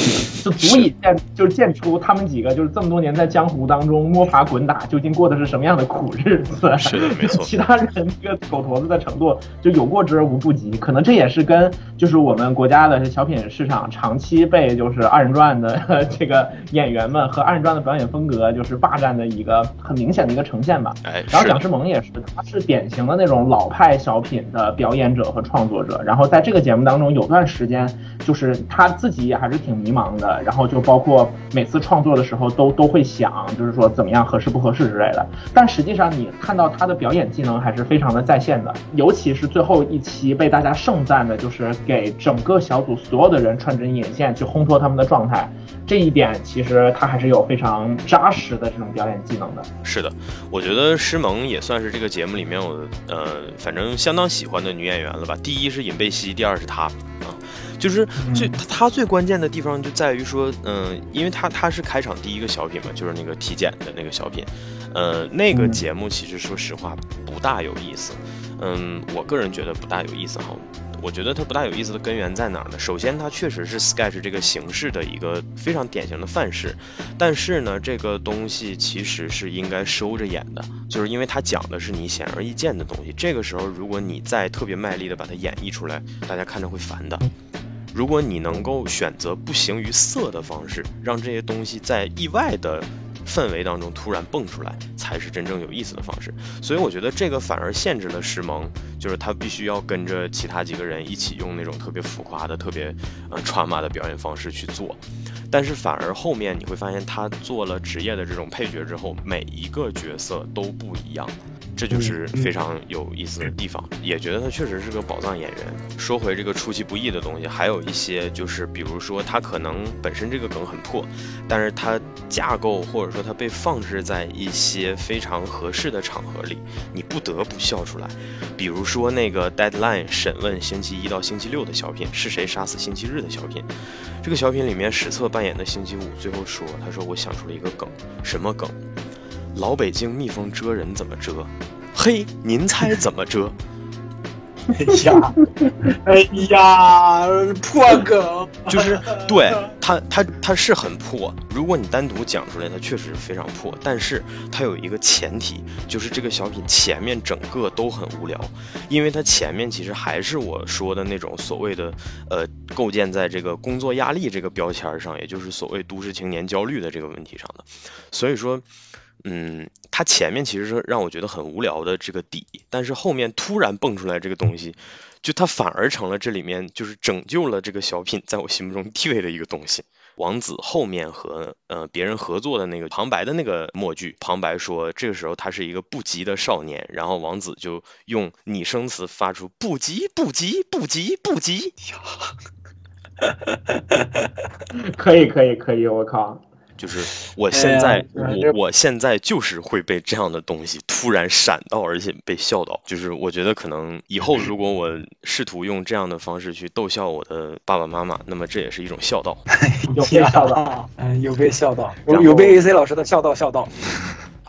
就足以见就是见出他们几个就是这么多年在江湖当中摸爬滚打，究竟过的是什么样的苦日子。是的，没错。其他人这个狗驼子的程度就有过之而无不及，可能这也是跟就是我们国家的小品市场长期被就是二人转的这个演员们和二人转的表演风格就是。霸占的一个很明显的一个呈现吧。哎，然后蒋诗萌也是，他是典型的那种老派小品的表演者和创作者。然后在这个节目当中，有段时间就是他自己也还是挺迷茫的。然后就包括每次创作的时候，都 都会想，就是说怎么样合适不合适之类的。但实际上你看到他的表演技能还是非常的在线的，尤其是最后一期被大家盛赞的，就是给整个小组所有的人穿针引线去烘托他们的状态。这一点其实他还是有非常扎实的这种表演技能的。是的，我觉得诗萌也算是这个节目里面我呃，反正相当喜欢的女演员了吧。第一是尹贝希，第二是她啊，就是最她最关键的地方就在于说，嗯，因为她她是开场第一个小品嘛，就是那个体检的那个小品，呃，那个节目其实说实话不大有意思，嗯，我个人觉得不大有意思哈。我觉得它不大有意思的根源在哪儿呢？首先，它确实是 sketch 这个形式的一个非常典型的范式，但是呢，这个东西其实是应该收着演的，就是因为它讲的是你显而易见的东西。这个时候，如果你再特别卖力的把它演绎出来，大家看着会烦的。如果你能够选择不形于色的方式，让这些东西在意外的。氛围当中突然蹦出来，才是真正有意思的方式。所以我觉得这个反而限制了石萌，就是他必须要跟着其他几个人一起用那种特别浮夸的、特别呃传马的表演方式去做。但是反而后面你会发现，他做了职业的这种配角之后，每一个角色都不一样。这就是非常有意思的地方，也觉得他确实是个宝藏演员。说回这个出其不意的东西，还有一些就是，比如说他可能本身这个梗很破，但是他架构或者说他被放置在一些非常合适的场合里，你不得不笑出来。比如说那个 Deadline 审问星期一到星期六的小品，是谁杀死星期日的小品？这个小品里面史册扮演的星期五最后说，他说我想出了一个梗，什么梗？老北京蜜蜂蛰人怎么蛰？嘿，您猜怎么蛰？哎呀，哎呀，破梗，就是 对它，它它是很破。如果你单独讲出来，它确实非常破。但是它有一个前提，就是这个小品前面整个都很无聊，因为它前面其实还是我说的那种所谓的呃，构建在这个工作压力这个标签上，也就是所谓都市青年焦虑的这个问题上的。所以说。嗯，它前面其实是让我觉得很无聊的这个底，但是后面突然蹦出来这个东西，就它反而成了这里面就是拯救了这个小品在我心目中地位的一个东西。王子后面和呃别人合作的那个旁白的那个默剧，旁白说这个时候他是一个不羁的少年，然后王子就用拟声词发出不羁不羁不羁不羁。可以可以可以，我靠。就是我现在，我我现在就是会被这样的东西突然闪到，而且被笑到。就是我觉得可能以后如果我试图用这样的方式去逗笑我的爸爸妈妈，那么这也是一种孝道。有被笑到，嗯，有被笑到，有被 AC 老师的笑道孝道。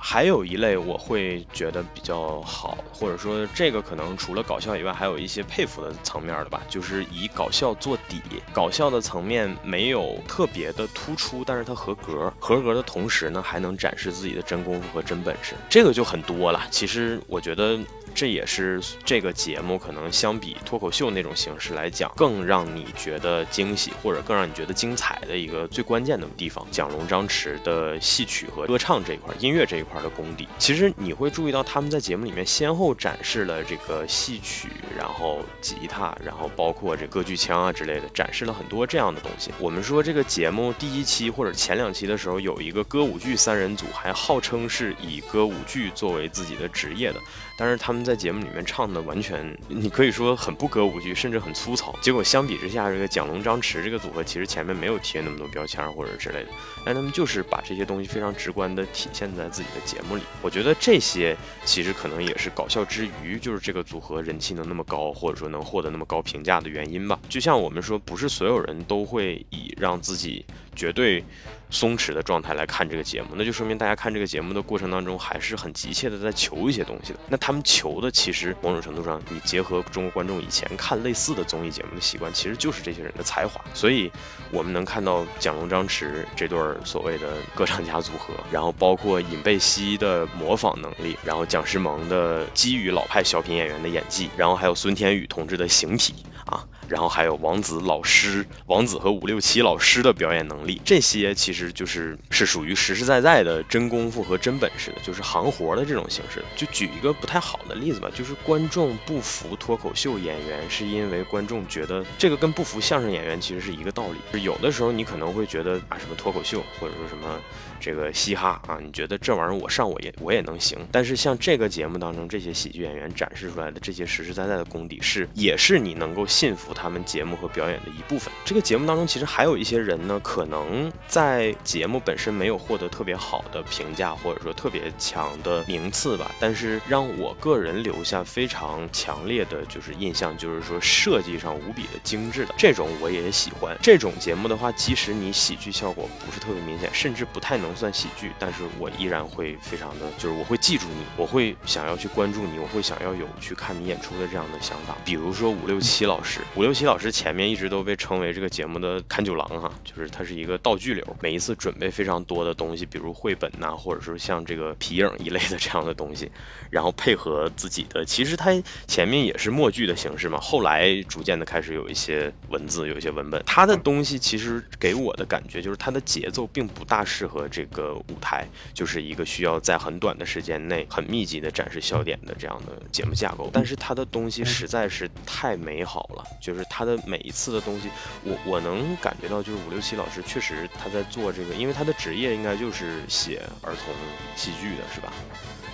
还有一类我会觉得比较好，或者说这个可能除了搞笑以外，还有一些佩服的层面的吧，就是以搞笑做底，搞笑的层面没有特别的突出，但是它合格，合格的同时呢，还能展示自己的真功夫和真本事，这个就很多了。其实我觉得。这也是这个节目可能相比脱口秀那种形式来讲，更让你觉得惊喜或者更让你觉得精彩的一个最关键的地方。蒋龙、张弛的戏曲和歌唱这一块、音乐这一块的功底，其实你会注意到他们在节目里面先后展示了这个戏曲，然后吉他，然后包括这歌剧腔啊之类的，展示了很多这样的东西。我们说这个节目第一期或者前两期的时候，有一个歌舞剧三人组，还号称是以歌舞剧作为自己的职业的。但是他们在节目里面唱的完全，你可以说很不歌舞剧，甚至很粗糙。结果相比之下，这个蒋龙、张弛这个组合其实前面没有贴那么多标签或者之类的，但他们就是把这些东西非常直观的体现在自己的节目里。我觉得这些其实可能也是搞笑之余，就是这个组合人气能那么高，或者说能获得那么高评价的原因吧。就像我们说，不是所有人都会以让自己绝对。松弛的状态来看这个节目，那就说明大家看这个节目的过程当中还是很急切的在求一些东西的。那他们求的其实某种程度上，你结合中国观众以前看类似的综艺节目的习惯，其实就是这些人的才华。所以我们能看到蒋龙、张弛这对所谓的歌唱家组合，然后包括尹贝希的模仿能力，然后蒋诗萌的基于老派小品演员的演技，然后还有孙天宇同志的形体啊。然后还有王子老师、王子和五六七老师的表演能力，这些其实就是是属于实实在在的真功夫和真本事的，就是行活的这种形式。就举一个不太好的例子吧，就是观众不服脱口秀演员，是因为观众觉得这个跟不服相声演员其实是一个道理。就有的时候你可能会觉得啊，什么脱口秀或者说什么。这个嘻哈啊，你觉得这玩意儿我上我也我也能行，但是像这个节目当中这些喜剧演员展示出来的这些实实在在的功底，是也是你能够信服他们节目和表演的一部分。这个节目当中其实还有一些人呢，可能在节目本身没有获得特别好的评价，或者说特别强的名次吧，但是让我个人留下非常强烈的就是印象，就是说设计上无比的精致的这种我也喜欢。这种节目的话，即使你喜剧效果不是特别明显，甚至不太能。能算喜剧，但是我依然会非常的，就是我会记住你，我会想要去关注你，我会想要有去看你演出的这样的想法。比如说五六七老师，五六七老师前面一直都被称为这个节目的看九郎哈，就是他是一个道具流，每一次准备非常多的东西，比如绘本呐，或者说像这个皮影一类的这样的东西，然后配合自己的，其实他前面也是默剧的形式嘛，后来逐渐的开始有一些文字，有一些文本，他的东西其实给我的感觉就是他的节奏并不大适合。个舞台就是一个需要在很短的时间内很密集的展示笑点的这样的节目架构，但是他的东西实在是太美好了，就是他的每一次的东西，我我能感觉到，就是五六七老师确实他在做这个，因为他的职业应该就是写儿童戏剧的，是吧？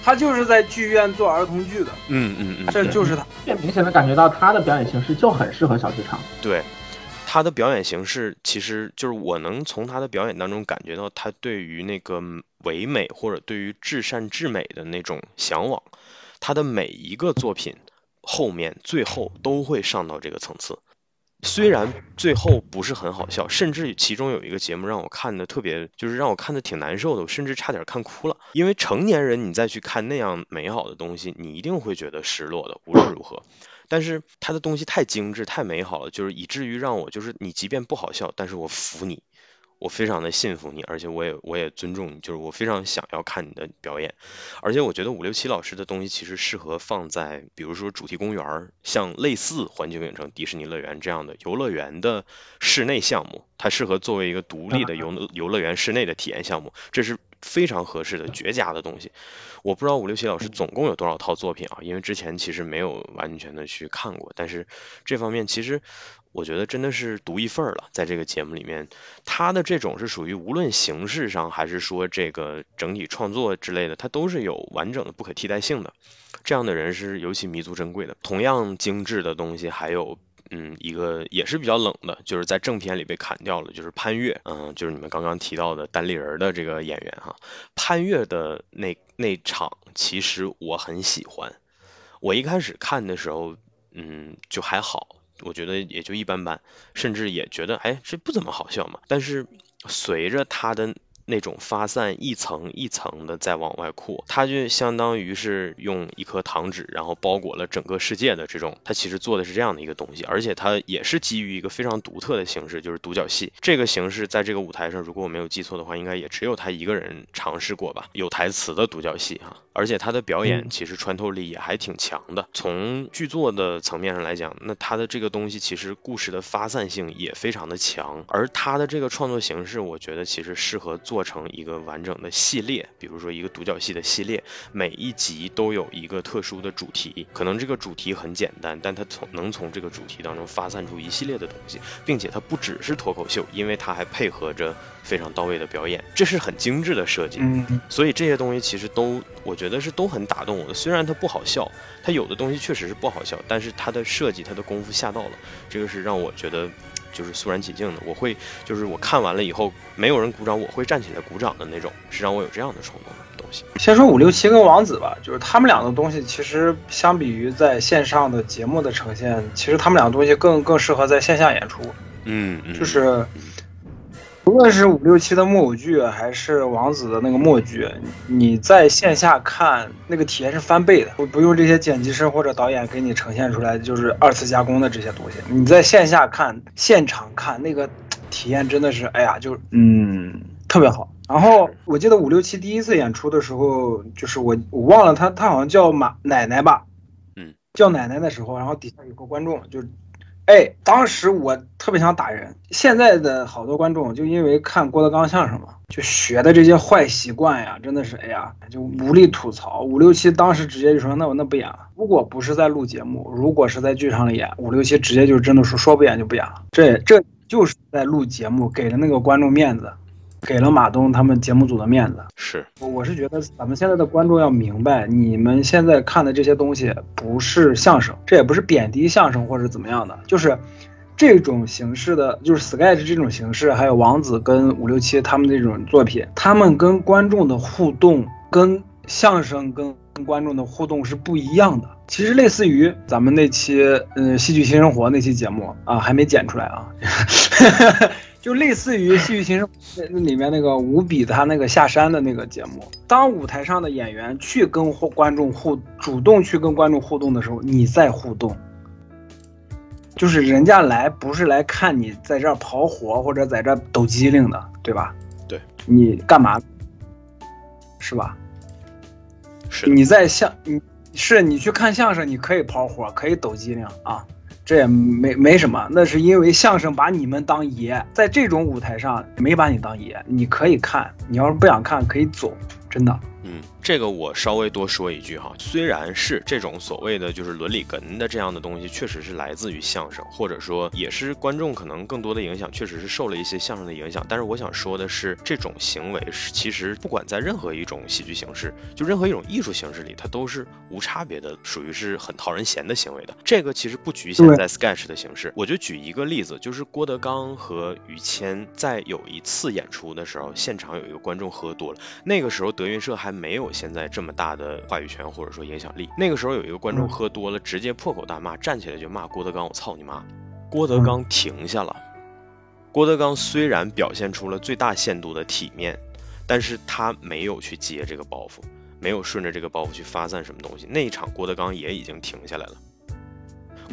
他就是在剧院做儿童剧的，嗯嗯嗯，这就是他，最明显的感觉到他的表演形式就很适合小剧场，对。他的表演形式，其实就是我能从他的表演当中感觉到他对于那个唯美或者对于至善至美的那种向往。他的每一个作品后面最后都会上到这个层次，虽然最后不是很好笑，甚至其中有一个节目让我看的特别，就是让我看的挺难受的，甚至差点看哭了。因为成年人你再去看那样美好的东西，你一定会觉得失落的，无论如何。但是他的东西太精致、太美好了，就是以至于让我就是你即便不好笑，但是我服你，我非常的信服你，而且我也我也尊重你，就是我非常想要看你的表演。而且我觉得五六七老师的东西其实适合放在比如说主题公园，像类似环球影城、迪士尼乐园这样的游乐园的室内项目，它适合作为一个独立的游游乐园室内的体验项目，这是非常合适的、绝佳的东西。我不知道五六七老师总共有多少套作品啊？因为之前其实没有完全的去看过，但是这方面其实我觉得真的是独一份了。在这个节目里面，他的这种是属于无论形式上还是说这个整体创作之类的，他都是有完整的不可替代性的。这样的人是尤其弥足珍贵的。同样精致的东西还有。嗯，一个也是比较冷的，就是在正片里被砍掉了，就是潘越，嗯，就是你们刚刚提到的单立人的这个演员哈，潘越的那那场其实我很喜欢，我一开始看的时候，嗯，就还好，我觉得也就一般般，甚至也觉得，哎，这不怎么好笑嘛，但是随着他的。那种发散一层一层的在往外扩，它就相当于是用一颗糖纸，然后包裹了整个世界的这种，它其实做的是这样的一个东西，而且它也是基于一个非常独特的形式，就是独角戏。这个形式，在这个舞台上，如果我没有记错的话，应该也只有他一个人尝试过吧，有台词的独角戏哈，而且他的表演其实穿透力也还挺强的，从剧作的层面上来讲，那他的这个东西其实故事的发散性也非常的强，而他的这个创作形式，我觉得其实适合做。做成一个完整的系列，比如说一个独角戏的系列，每一集都有一个特殊的主题，可能这个主题很简单，但它从能从这个主题当中发散出一系列的东西，并且它不只是脱口秀，因为它还配合着非常到位的表演，这是很精致的设计。嗯，所以这些东西其实都，我觉得是都很打动我的。虽然它不好笑，它有的东西确实是不好笑，但是它的设计，它的功夫下到了，这个是让我觉得。就是肃然起敬的，我会就是我看完了以后，没有人鼓掌，我会站起来鼓掌的那种，是让我有这样的冲动的东西。先说五六七跟王子吧，就是他们俩的东西，其实相比于在线上的节目的呈现，其实他们俩的东西更更适合在线下演出。嗯，就是无论是五六七的木偶剧，还是王子的那个默剧，你在线下看那个体验是翻倍的，不不用这些剪辑师或者导演给你呈现出来就是二次加工的这些东西。你在线下看、现场看那个 体验真的是，哎呀，就嗯特别好。然后我记得五六七第一次演出的时候，就是我我忘了他他好像叫马奶奶吧，嗯，叫奶奶的时候，然后底下有个观众就。哎，当时我特别想打人。现在的好多观众就因为看郭德纲相声嘛，就学的这些坏习惯呀，真的是哎呀，就无力吐槽。五六七当时直接就说：“那我那不演了。”如果不是在录节目，如果是在剧场里演，五六七直接就真的说说不演就不演了。这这就是在录节目，给了那个观众面子。给了马东他们节目组的面子，是，我是觉得咱们现在的观众要明白，你们现在看的这些东西不是相声，这也不是贬低相声或者怎么样的，就是这种形式的，就是 sketch 这种形式，还有王子跟五六七他们这种作品，他们跟观众的互动跟相声跟观众的互动是不一样的。其实类似于咱们那期嗯戏剧新生活那期节目啊，还没剪出来啊。就类似于《戏剧新生》那里面那个五比他那个下山的那个节目，当舞台上的演员去跟观众互主动去跟观众互动的时候，你在互动，就是人家来不是来看你在这儿跑火或者在这抖机灵的，对吧？对，你干嘛？是吧？是你在相你是你去看相声，你可以跑火，可以抖机灵啊。这也没没什么，那是因为相声把你们当爷，在这种舞台上没把你当爷，你可以看，你要是不想看可以走，真的。嗯，这个我稍微多说一句哈，虽然是这种所谓的就是伦理哏的这样的东西，确实是来自于相声，或者说也是观众可能更多的影响，确实是受了一些相声的影响。但是我想说的是，这种行为是其实不管在任何一种喜剧形式，就任何一种艺术形式里，它都是无差别的，属于是很讨人嫌的行为的。这个其实不局限在 sketch 的形式，我就举一个例子，就是郭德纲和于谦在有一次演出的时候，现场有一个观众喝多了，那个时候德云社还没有现在这么大的话语权或者说影响力。那个时候有一个观众喝多了，直接破口大骂，站起来就骂郭德纲：“我操你妈！”郭德纲停下了。郭德纲虽然表现出了最大限度的体面，但是他没有去接这个包袱，没有顺着这个包袱去发散什么东西。那一场郭德纲也已经停下来了。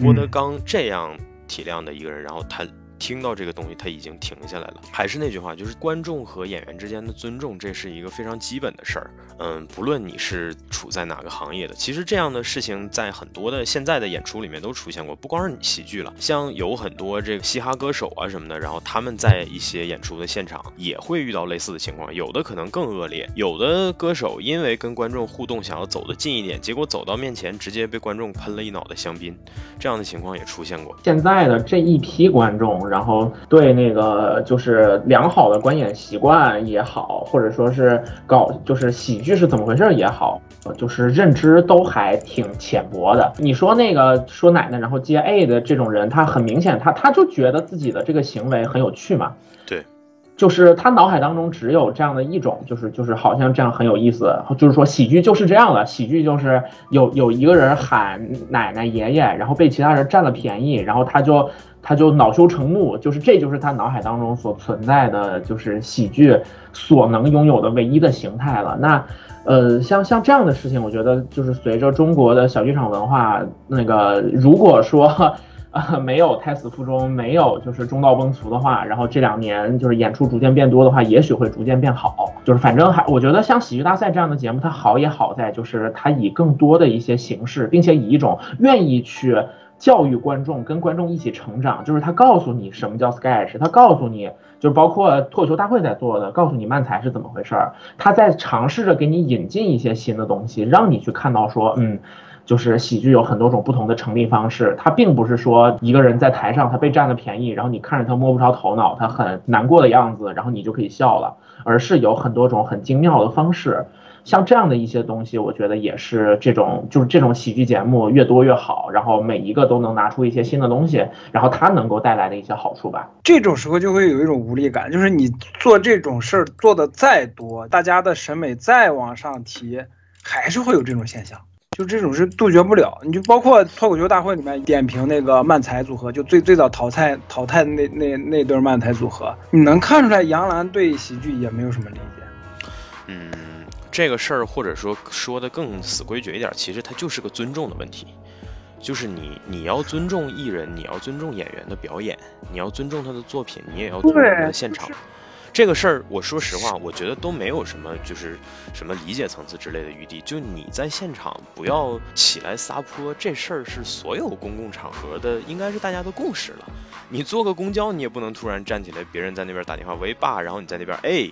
郭德纲这样体谅的一个人，然后他。听到这个东西，他已经停下来了。还是那句话，就是观众和演员之间的尊重，这是一个非常基本的事儿。嗯，不论你是处在哪个行业的，其实这样的事情在很多的现在的演出里面都出现过。不光是你喜剧了，像有很多这个嘻哈歌手啊什么的，然后他们在一些演出的现场也会遇到类似的情况，有的可能更恶劣。有的歌手因为跟观众互动，想要走得近一点，结果走到面前直接被观众喷了一脑袋香槟，这样的情况也出现过。现在的这一批观众。然后对那个就是良好的观演习惯也好，或者说是搞就是喜剧是怎么回事也好，就是认知都还挺浅薄的。你说那个说奶奶然后接 A 的这种人，他很明显他他就觉得自己的这个行为很有趣嘛。对。就是他脑海当中只有这样的一种，就是就是好像这样很有意思，就是说喜剧就是这样的，喜剧就是有有一个人喊奶奶爷爷，然后被其他人占了便宜，然后他就他就恼羞成怒，就是这就是他脑海当中所存在的就是喜剧所能拥有的唯一的形态了。那呃像像这样的事情，我觉得就是随着中国的小剧场文化那个如果说。啊，没有胎死腹中，没有就是中道崩殂的话，然后这两年就是演出逐渐变多的话，也许会逐渐变好。就是反正还，我觉得像喜剧大赛这样的节目，它好也好在就是它以更多的一些形式，并且以一种愿意去教育观众，跟观众一起成长。就是他告诉你什么叫 sketch，他告诉你，就是包括脱口秀大会在做的，告诉你漫才是怎么回事儿。他在尝试着给你引进一些新的东西，让你去看到说，嗯。就是喜剧有很多种不同的成立方式，它并不是说一个人在台上他被占了便宜，然后你看着他摸不着头脑，他很难过的样子，然后你就可以笑了，而是有很多种很精妙的方式。像这样的一些东西，我觉得也是这种，就是这种喜剧节目越多越好，然后每一个都能拿出一些新的东西，然后它能够带来的一些好处吧。这种时候就会有一种无力感，就是你做这种事儿做的再多，大家的审美再往上提，还是会有这种现象。就这种是杜绝不了。你就包括脱口秀大会里面点评那个漫才组合，就最最早淘汰淘汰那那那对漫才组合，你能看出来杨澜对喜剧也没有什么理解。嗯，这个事儿或者说说的更死规矩一点，其实它就是个尊重的问题。就是你你要尊重艺人，你要尊重演员的表演，你要尊重他的作品，你也要尊重他的现场。这个事儿，我说实话，我觉得都没有什么，就是什么理解层次之类的余地。就你在现场不要起来撒泼，这事儿是所有公共场合的，应该是大家的共识了。你坐个公交，你也不能突然站起来，别人在那边打电话喂爸，然后你在那边哎，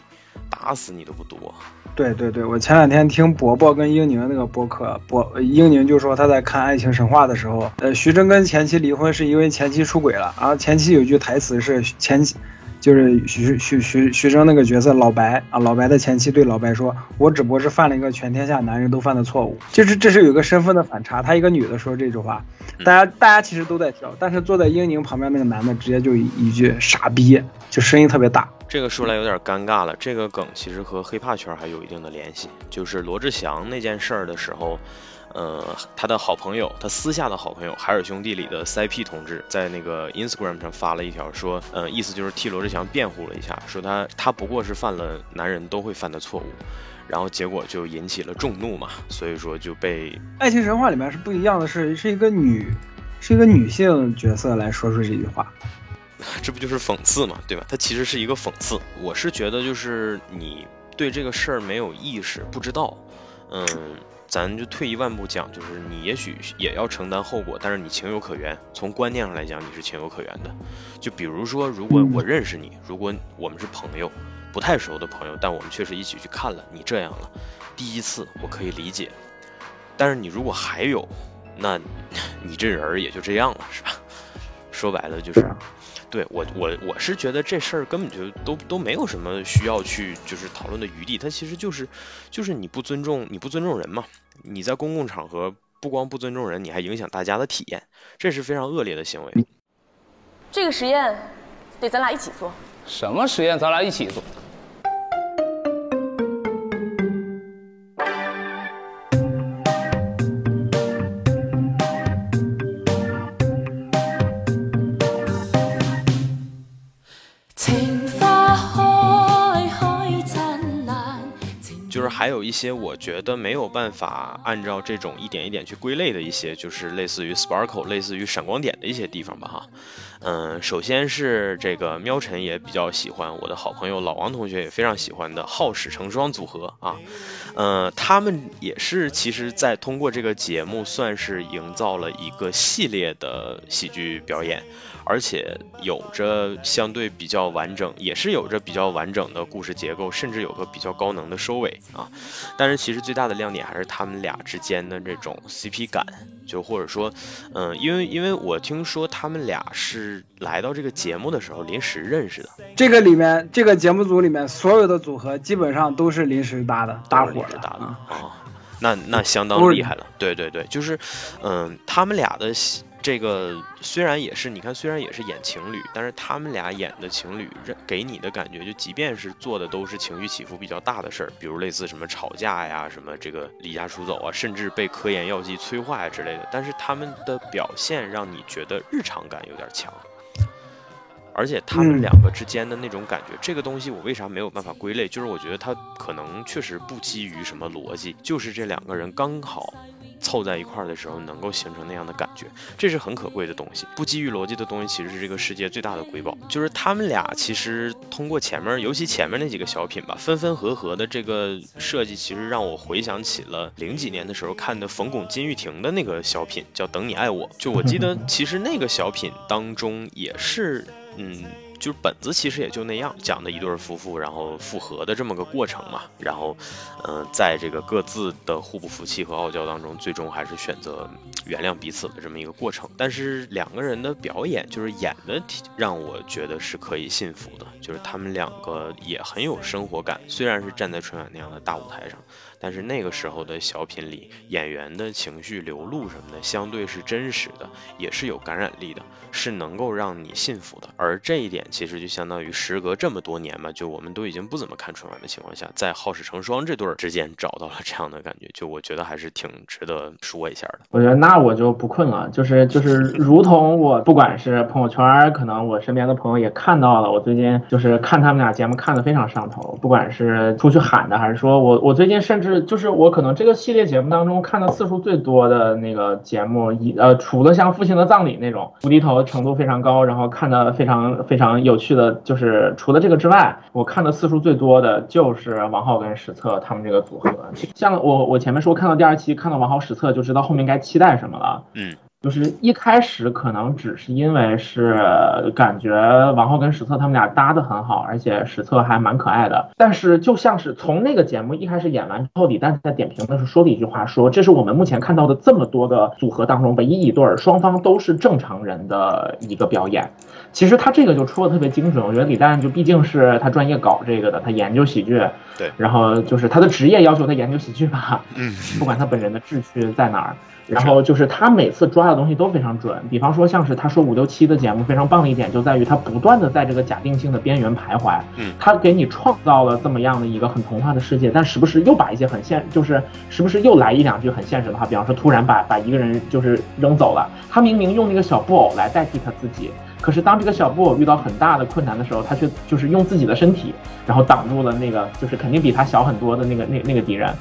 打死你都不多。对对对，我前两天听伯伯跟英宁那个播客，伯英宁就说他在看《爱情神话》的时候，呃，徐峥跟前妻离婚是因为前妻出轨了，然后前妻有句台词是前妻。就是徐徐徐徐峥那个角色老白啊，老白的前妻对老白说：“我只不过是犯了一个全天下男人都犯的错误。”就是这是有一个身份的反差。他一个女的说这句话，大家大家其实都在笑，但是坐在英宁旁边那个男的直接就一句“傻逼”，就声音特别大。这个说来有点尴尬了。这个梗其实和黑怕圈还有一定的联系，就是罗志祥那件事儿的时候。呃，他的好朋友，他私下的好朋友，海尔兄弟里的 CP 同志，在那个 Instagram 上发了一条，说，呃，意思就是替罗志祥辩护了一下，说他他不过是犯了男人都会犯的错误，然后结果就引起了众怒嘛，所以说就被《爱情神话》里面是不一样的，是是一个女，是一个女性角色来说出这句话，这不就是讽刺嘛，对吧？它其实是一个讽刺，我是觉得就是你对这个事儿没有意识，不知道，嗯。咱就退一万步讲，就是你也许也要承担后果，但是你情有可原。从观念上来讲，你是情有可原的。就比如说，如果我认识你，如果我们是朋友，不太熟的朋友，但我们确实一起去看了，你这样了，第一次我可以理解。但是你如果还有，那你这人也就这样了，是吧？说白了就是。对我我我是觉得这事儿根本就都都没有什么需要去就是讨论的余地，它其实就是就是你不尊重你不尊重人嘛，你在公共场合不光不尊重人，你还影响大家的体验，这是非常恶劣的行为。这个实验得咱俩一起做。什么实验？咱俩一起做？还有一些我觉得没有办法按照这种一点一点去归类的一些，就是类似于 sparkle，类似于闪光点的一些地方吧，哈。嗯，首先是这个喵晨也比较喜欢，我的好朋友老王同学也非常喜欢的好事成双组合啊。嗯，他们也是其实在通过这个节目算是营造了一个系列的喜剧表演。而且有着相对比较完整，也是有着比较完整的故事结构，甚至有个比较高能的收尾啊。但是其实最大的亮点还是他们俩之间的这种 CP 感，就或者说，嗯，因为因为我听说他们俩是来到这个节目的时候临时认识的。这个里面，这个节目组里面所有的组合基本上都是临时搭的，搭伙的啊。那那相当厉害了。对对对，就是，嗯，他们俩的。这个虽然也是，你看虽然也是演情侣，但是他们俩演的情侣，给你的感觉就即便是做的都是情绪起伏比较大的事儿，比如类似什么吵架呀，什么这个离家出走啊，甚至被科研药剂催化呀之类的，但是他们的表现让你觉得日常感有点强。而且他们两个之间的那种感觉，这个东西我为啥没有办法归类？就是我觉得他可能确实不基于什么逻辑，就是这两个人刚好凑在一块儿的时候，能够形成那样的感觉，这是很可贵的东西。不基于逻辑的东西，其实是这个世界最大的瑰宝。就是他们俩其实通过前面，尤其前面那几个小品吧，分分合合的这个设计，其实让我回想起了零几年的时候看的冯巩金玉婷的那个小品，叫《等你爱我》。就我记得，其实那个小品当中也是。嗯，就是本子其实也就那样，讲的一对夫妇然后复合的这么个过程嘛，然后，嗯，在这个各自的互不服气和傲娇当中，最终还是选择原谅彼此的这么一个过程。但是两个人的表演就是演的，让我觉得是可以信服的，就是他们两个也很有生活感，虽然是站在春晚那样的大舞台上。但是那个时候的小品里，演员的情绪流露什么的，相对是真实的，也是有感染力的，是能够让你信服的。而这一点其实就相当于时隔这么多年嘛，就我们都已经不怎么看春晚的情况下，在好事成双这对儿之间找到了这样的感觉，就我觉得还是挺值得说一下的。我觉得那我就不困了，就是就是如同我不管是朋友圈，可能我身边的朋友也看到了，我最近就是看他们俩节目看的非常上头，不管是出去喊的，还是说我我最近甚至就是我可能这个系列节目当中看的次数最多的那个节目，一呃除了像父亲的葬礼那种无厘头程度非常高，然后看的非常非常有趣的，就是除了这个之外，我看的次数最多的就是王浩跟史策他们这个组合。像我我前面说看到第二期看到王浩史策就知道后面该期待什么了。嗯。就是一开始可能只是因为是感觉王浩跟史策他们俩搭的很好，而且史策还蛮可爱的。但是就像是从那个节目一开始演完之后，李诞在点评的时候说了一句话，说这是我们目前看到的这么多的组合当中唯一一对双方都是正常人的一个表演。其实他这个就出的特别精准，我觉得李诞就毕竟是他专业搞这个的，他研究喜剧，对，然后就是他的职业要求他研究喜剧吧，嗯，不管他本人的志趣在哪儿。然后就是他每次抓的东西都非常准，比方说像是他说五六七的节目非常棒的一点就在于他不断的在这个假定性的边缘徘徊，嗯，他给你创造了这么样的一个很童话的世界，但时不时又把一些很现，就是时不时又来一两句很现实的话，比方说突然把把一个人就是扔走了，他明明用那个小布偶来代替他自己，可是当这个小布偶遇到很大的困难的时候，他却就是用自己的身体，然后挡住了那个就是肯定比他小很多的那个那那个敌人。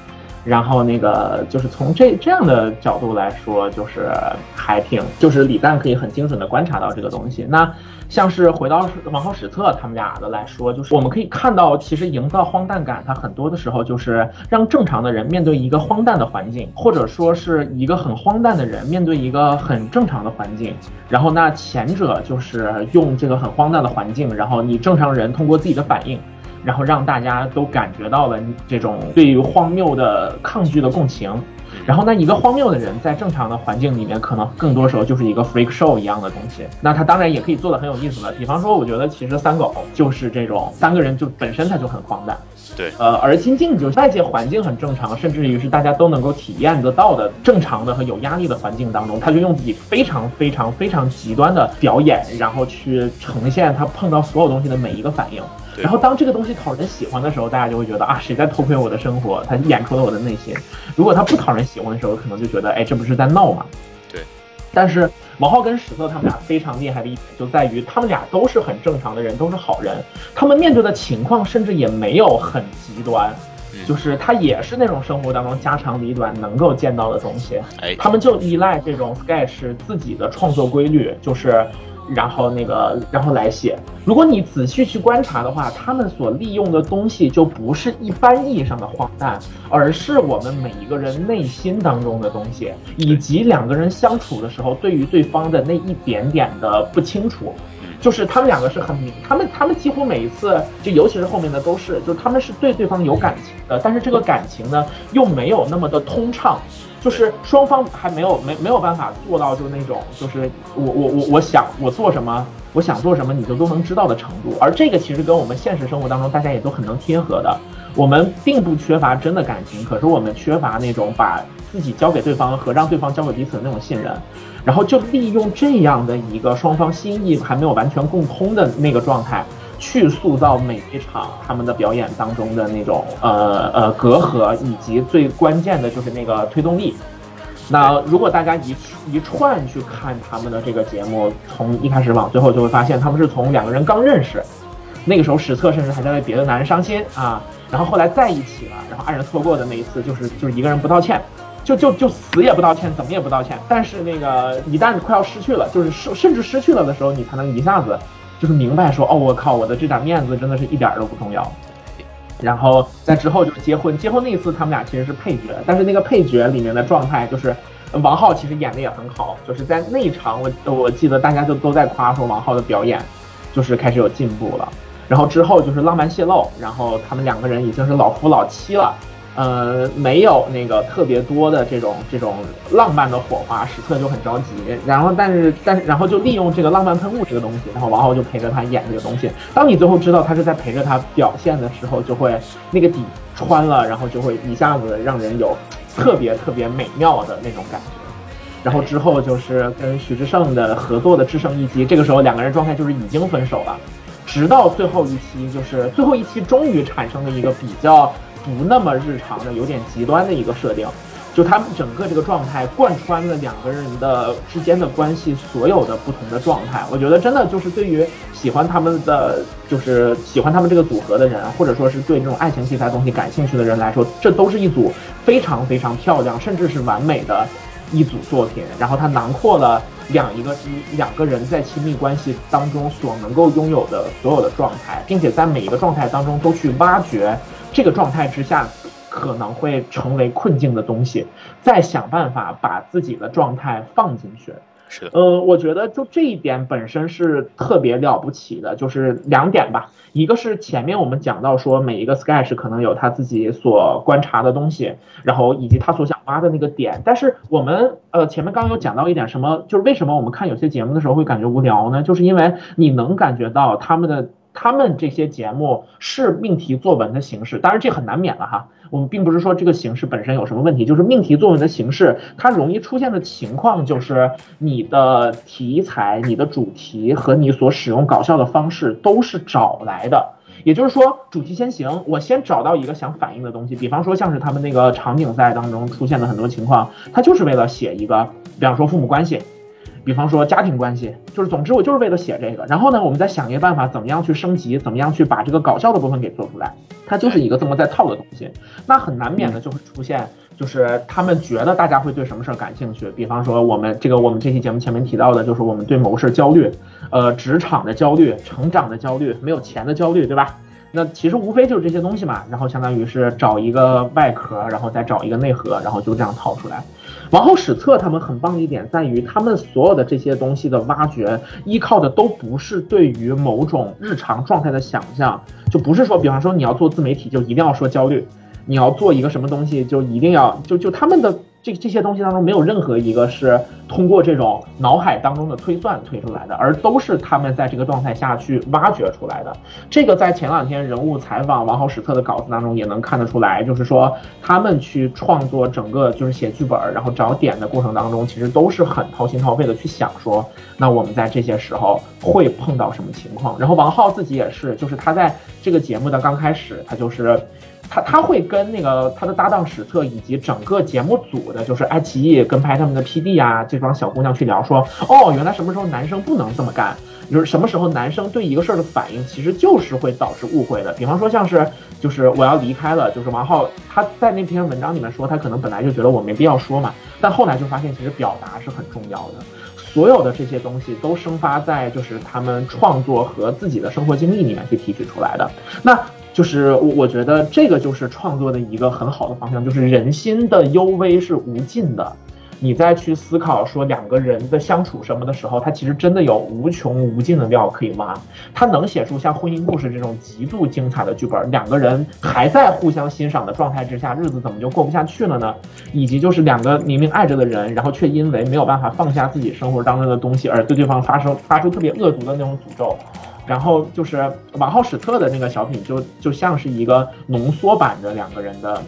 然后那个就是从这这样的角度来说，就是还挺，就是李诞可以很精准的观察到这个东西。那像是回到王浩史册他们俩的来说，就是我们可以看到，其实营造荒诞感，它很多的时候就是让正常的人面对一个荒诞的环境，或者说是一个很荒诞的人面对一个很正常的环境。然后那前者就是用这个很荒诞的环境，然后你正常人通过自己的反应。然后让大家都感觉到了这种对于荒谬的抗拒的共情，然后那一个荒谬的人在正常的环境里面，可能更多时候就是一个 freak show 一样的东西。那他当然也可以做的很有意思了，比方说，我觉得其实三狗就是这种三个人就本身他就很荒诞，对，呃，而金靖就是外界环境很正常，甚至于是大家都能够体验得到的正常的和有压力的环境当中，他就用自己非常非常非常极端的表演，然后去呈现他碰到所有东西的每一个反应。然后当这个东西讨人喜欢的时候，大家就会觉得啊，谁在偷窥我的生活？他演出了我的内心。如果他不讨人喜欢的时候，可能就觉得，哎，这不是在闹吗？对。但是王浩跟史册他们俩非常厉害的一点就在于，他们俩都是很正常的人，都是好人。他们面对的情况甚至也没有很极端，就是他也是那种生活当中家长里短能够见到的东西。哎，他们就依赖这种 sketch 自己的创作规律，就是。然后那个，然后来写。如果你仔细去观察的话，他们所利用的东西就不是一般意义上的荒诞，而是我们每一个人内心当中的东西，以及两个人相处的时候对于对方的那一点点的不清楚。就是他们两个是很明，他们他们几乎每一次，就尤其是后面的都是，就是他们是对对方有感情的，但是这个感情呢又没有那么的通畅。就是双方还没有没没有办法做到，就那种，就是我我我我想我做什么，我想做什么，你就都能知道的程度。而这个其实跟我们现实生活当中大家也都很能贴合的。我们并不缺乏真的感情，可是我们缺乏那种把自己交给对方和让对方交给彼此的那种信任。然后就利用这样的一个双方心意还没有完全共通的那个状态。去塑造每一场他们的表演当中的那种呃呃隔阂，以及最关键的就是那个推动力。那如果大家一一串去看他们的这个节目，从一开始往最后，就会发现他们是从两个人刚认识，那个时候史册甚至还在为别的男人伤心啊，然后后来在一起了，然后爱人错过的那一次，就是就是一个人不道歉，就就就死也不道歉，怎么也不道歉。但是那个一旦快要失去了，就是甚甚至失去了的时候，你才能一下子。就是明白说哦，我靠，我的这点面子真的是一点都不重要。然后在之后就是结婚，结婚那一次他们俩其实是配角，但是那个配角里面的状态就是王浩其实演的也很好，就是在那一场我我记得大家就都在夸说王浩的表演就是开始有进步了。然后之后就是浪漫泄露，然后他们两个人已经是老夫老妻了。呃，没有那个特别多的这种这种浪漫的火花，史特就很着急。然后，但是，但是，然后就利用这个浪漫喷雾这个东西，然后王浩就陪着他演这个东西。当你最后知道他是在陪着他表现的时候，就会那个底穿了，然后就会一下子让人有特别特别美妙的那种感觉。然后之后就是跟徐志胜的合作的《制胜一击》，这个时候两个人状态就是已经分手了。直到最后一期，就是最后一期终于产生了一个比较不那么日常的、有点极端的一个设定。就他们整个这个状态贯穿了两个人的之间的关系，所有的不同的状态，我觉得真的就是对于喜欢他们的，就是喜欢他们这个组合的人，或者说是对这种爱情题材东西感兴趣的人来说，这都是一组非常非常漂亮，甚至是完美的一组作品。然后它囊括了两一个两个人在亲密关系当中所能够拥有的所有的状态，并且在每一个状态当中都去挖掘这个状态之下。可能会成为困境的东西，再想办法把自己的状态放进去。是的，呃，我觉得就这一点本身是特别了不起的，就是两点吧。一个是前面我们讲到说，每一个 sketch 可能有他自己所观察的东西，然后以及他所想挖的那个点。但是我们呃前面刚刚有讲到一点什么，就是为什么我们看有些节目的时候会感觉无聊呢？就是因为你能感觉到他们的他们这些节目是命题作文的形式，当然这很难免了哈。我们并不是说这个形式本身有什么问题，就是命题作文的形式，它容易出现的情况就是你的题材、你的主题和你所使用搞笑的方式都是找来的。也就是说，主题先行，我先找到一个想反映的东西，比方说像是他们那个场景赛当中出现的很多情况，它就是为了写一个，比方说父母关系。比方说家庭关系，就是总之我就是为了写这个，然后呢，我们再想一个办法，怎么样去升级，怎么样去把这个搞笑的部分给做出来，它就是一个这么在套的东西。那很难免的就会出现，就是他们觉得大家会对什么事儿感兴趣。比方说我们这个我们这期节目前面提到的，就是我们对某事焦虑，呃，职场的焦虑，成长的焦虑，没有钱的焦虑，对吧？那其实无非就是这些东西嘛，然后相当于是找一个外壳，然后再找一个内核，然后就这样套出来。王后史册他们很棒的一点在于，他们所有的这些东西的挖掘，依靠的都不是对于某种日常状态的想象，就不是说，比方说你要做自媒体就一定要说焦虑，你要做一个什么东西就一定要就就他们的。这这些东西当中没有任何一个是通过这种脑海当中的推算推出来的，而都是他们在这个状态下去挖掘出来的。这个在前两天人物采访王浩史册的稿子当中也能看得出来，就是说他们去创作整个就是写剧本，然后找点的过程当中，其实都是很掏心掏肺的去想说，那我们在这些时候会碰到什么情况。然后王浩自己也是，就是他在这个节目的刚开始，他就是。他他会跟那个他的搭档史册以及整个节目组的，就是爱奇艺跟拍他们的 PD 啊这帮小姑娘去聊说，哦，原来什么时候男生不能这么干，就是什么时候男生对一个事儿的反应其实就是会导致误会的。比方说像是就是我要离开了，就是王浩他在那篇文章里面说，他可能本来就觉得我没必要说嘛，但后来就发现其实表达是很重要的。所有的这些东西都生发在就是他们创作和自己的生活经历里面去提取出来的。那。就是我，我觉得这个就是创作的一个很好的方向，就是人心的幽微是无尽的。你再去思考说两个人的相处什么的时候，他其实真的有无穷无尽的料可以挖。他能写出像婚姻故事这种极度精彩的剧本，两个人还在互相欣赏的状态之下，日子怎么就过不下去了呢？以及就是两个明明爱着的人，然后却因为没有办法放下自己生活当中的东西，而对对方发生发出特别恶毒的那种诅咒。然后就是王浩史册的那个小品，就就像是一个浓缩版的两个人的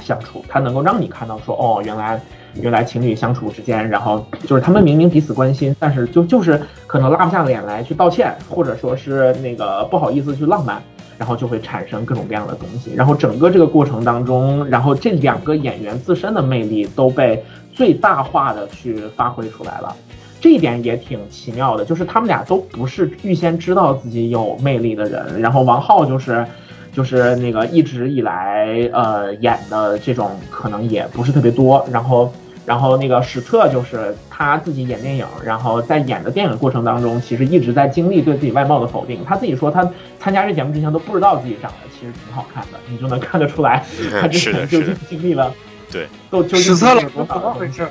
相处，它能够让你看到说，哦，原来原来情侣相处之间，然后就是他们明明彼此关心，但是就就是可能拉不下脸来去道歉，或者说是那个不好意思去浪漫，然后就会产生各种各样的东西。然后整个这个过程当中，然后这两个演员自身的魅力都被最大化的去发挥出来了。这一点也挺奇妙的，就是他们俩都不是预先知道自己有魅力的人。然后王浩就是，就是那个一直以来呃演的这种可能也不是特别多。然后，然后那个史策就是他自己演电影，然后在演的电影过程当中，其实一直在经历对自己外貌的否定。他自己说他参加这节目之前都不知道自己长得其实挺好看的，你就能看得出来，他之前究竟经历了，对，都究竟史了多怎么回事？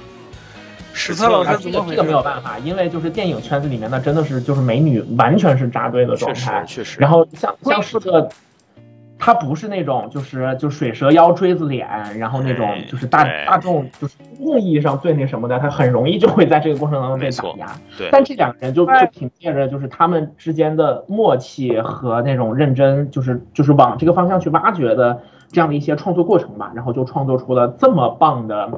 史特老师这个这个没有办法，因为就是电影圈子里面那真的是就是美女完全是扎堆的状态，确实。然后像像史特，他不是那种就是就水蛇腰锥子脸，然后那种就是大大众就是真正意义上最那什么的，他很容易就会在这个过程当中被打压。对。但这两个人就就凭借着就是他们之间的默契和那种认真，就是就是往这个方向去挖掘的这样的一些创作过程吧，然后就创作出了这么棒的。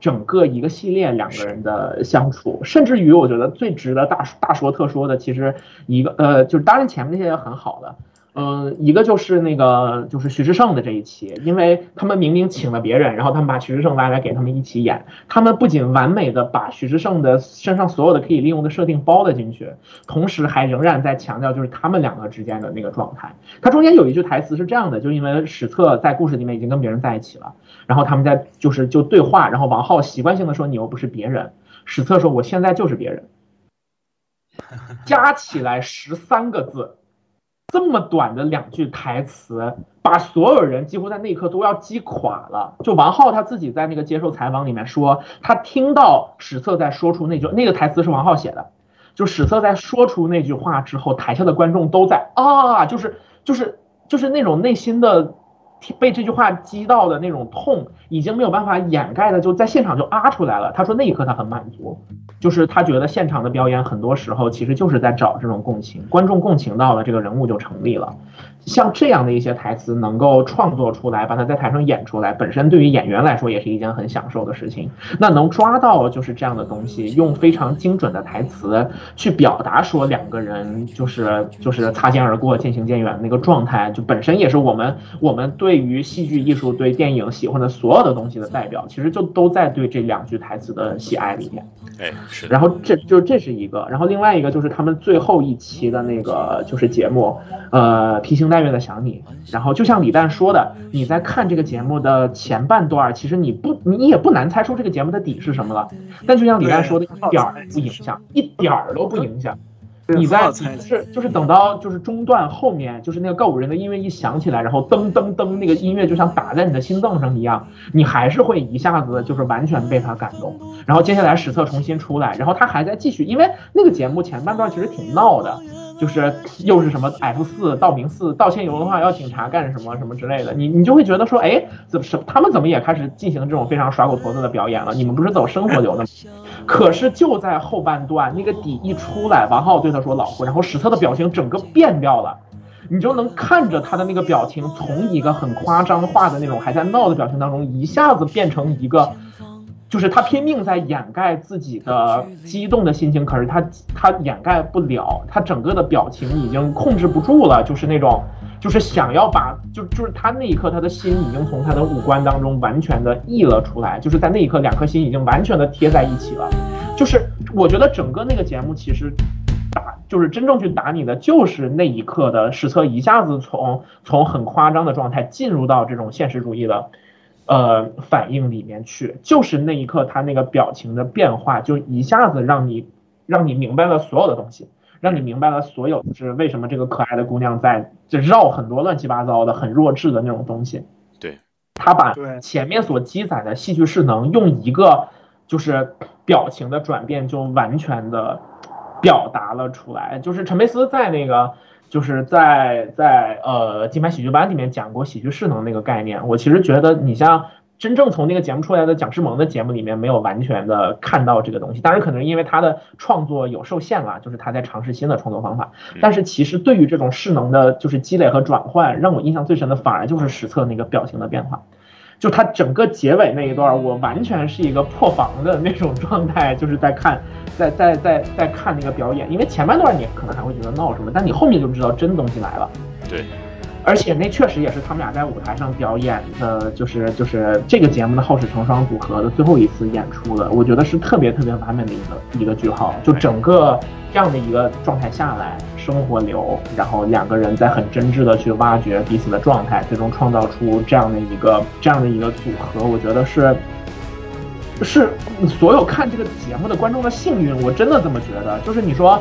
整个一个系列两个人的相处，甚至于我觉得最值得大大说特说的，其实一个呃，就是当然前面那些也很好的。嗯，一个就是那个就是徐志胜的这一期，因为他们明明请了别人，然后他们把徐志胜拉来给他们一起演，他们不仅完美的把徐志胜的身上所有的可以利用的设定包了进去，同时还仍然在强调就是他们两个之间的那个状态。他中间有一句台词是这样的，就因为史册在故事里面已经跟别人在一起了，然后他们在就是就对话，然后王浩习惯性的说你又不是别人，史册说我现在就是别人，加起来十三个字。这么短的两句台词，把所有人几乎在那一刻都要击垮了。就王浩他自己在那个接受采访里面说，他听到史册在说出那句那个台词是王浩写的，就史册在说出那句话之后，台下的观众都在啊，就是就是就是那种内心的被这句话击到的那种痛，已经没有办法掩盖的，就在现场就啊出来了。他说那一刻他很满足。就是他觉得现场的表演很多时候其实就是在找这种共情，观众共情到了，这个人物就成立了。像这样的一些台词能够创作出来，把它在台上演出来，本身对于演员来说也是一件很享受的事情。那能抓到就是这样的东西，用非常精准的台词去表达说两个人就是就是擦肩而过、渐行渐远那个状态，就本身也是我们我们对于戏剧艺术、对电影喜欢的所有的东西的代表，其实就都在对这两句台词的喜爱里面。哎，是。然后这就这是一个，然后另外一个就是他们最后一期的那个就是节目，呃，披星戴月的想你。然后就像李诞说的，你在看这个节目的前半段，其实你不你也不难猜出这个节目的底是什么了。但就像李诞说的，一点儿不影响，一点儿都不影响。你在就是就是等到就是中段后面，就是那个告五人的音乐一响起来，然后噔噔噔，那个音乐就像打在你的心脏上一样，你还是会一下子就是完全被他感动。然后接下来史册重新出来，然后他还在继续，因为那个节目前半段其实挺闹的。就是又是什么 F 四道明寺道歉游的话要警察干什么什么之类的，你你就会觉得说，哎，怎么什他们怎么也开始进行这种非常耍狗驼子的表演了？你们不是走生活流的吗？可是就在后半段那个底一出来，王浩对他说老婆，然后史册的表情整个变掉了，你就能看着他的那个表情从一个很夸张化的那种还在闹的表情当中，一下子变成一个。就是他拼命在掩盖自己的激动的心情，可是他他掩盖不了，他整个的表情已经控制不住了，就是那种，就是想要把，就就是他那一刻他的心已经从他的五官当中完全的溢了出来，就是在那一刻两颗心已经完全的贴在一起了，就是我觉得整个那个节目其实打就是真正去打你的就是那一刻的史册一下子从从很夸张的状态进入到这种现实主义的。呃，反应里面去，就是那一刻他那个表情的变化，就一下子让你让你明白了所有的东西，让你明白了所有就是为什么这个可爱的姑娘在就绕很多乱七八糟的很弱智的那种东西。对，他把前面所积攒的戏剧势能用一个就是表情的转变就完全的表达了出来，就是陈佩斯在那个。就是在在呃金牌喜剧班里面讲过喜剧势能那个概念，我其实觉得你像真正从那个节目出来的蒋诗萌的节目里面没有完全的看到这个东西，当然可能因为他的创作有受限了，就是他在尝试新的创作方法。但是其实对于这种势能的，就是积累和转换，让我印象最深的反而就是实测那个表情的变化。就他整个结尾那一段，我完全是一个破防的那种状态，就是在看，在在在在看那个表演，因为前半段你可能还会觉得闹什么，但你后面就知道真东西来了。对。而且那确实也是他们俩在舞台上表演的，就是就是这个节目的好事成双组合的最后一次演出了。我觉得是特别特别完美的一个一个句号。就整个这样的一个状态下来，生活流，然后两个人在很真挚的去挖掘彼此的状态，最终创造出这样的一个这样的一个组合，我觉得是是所有看这个节目的观众的幸运。我真的这么觉得，就是你说。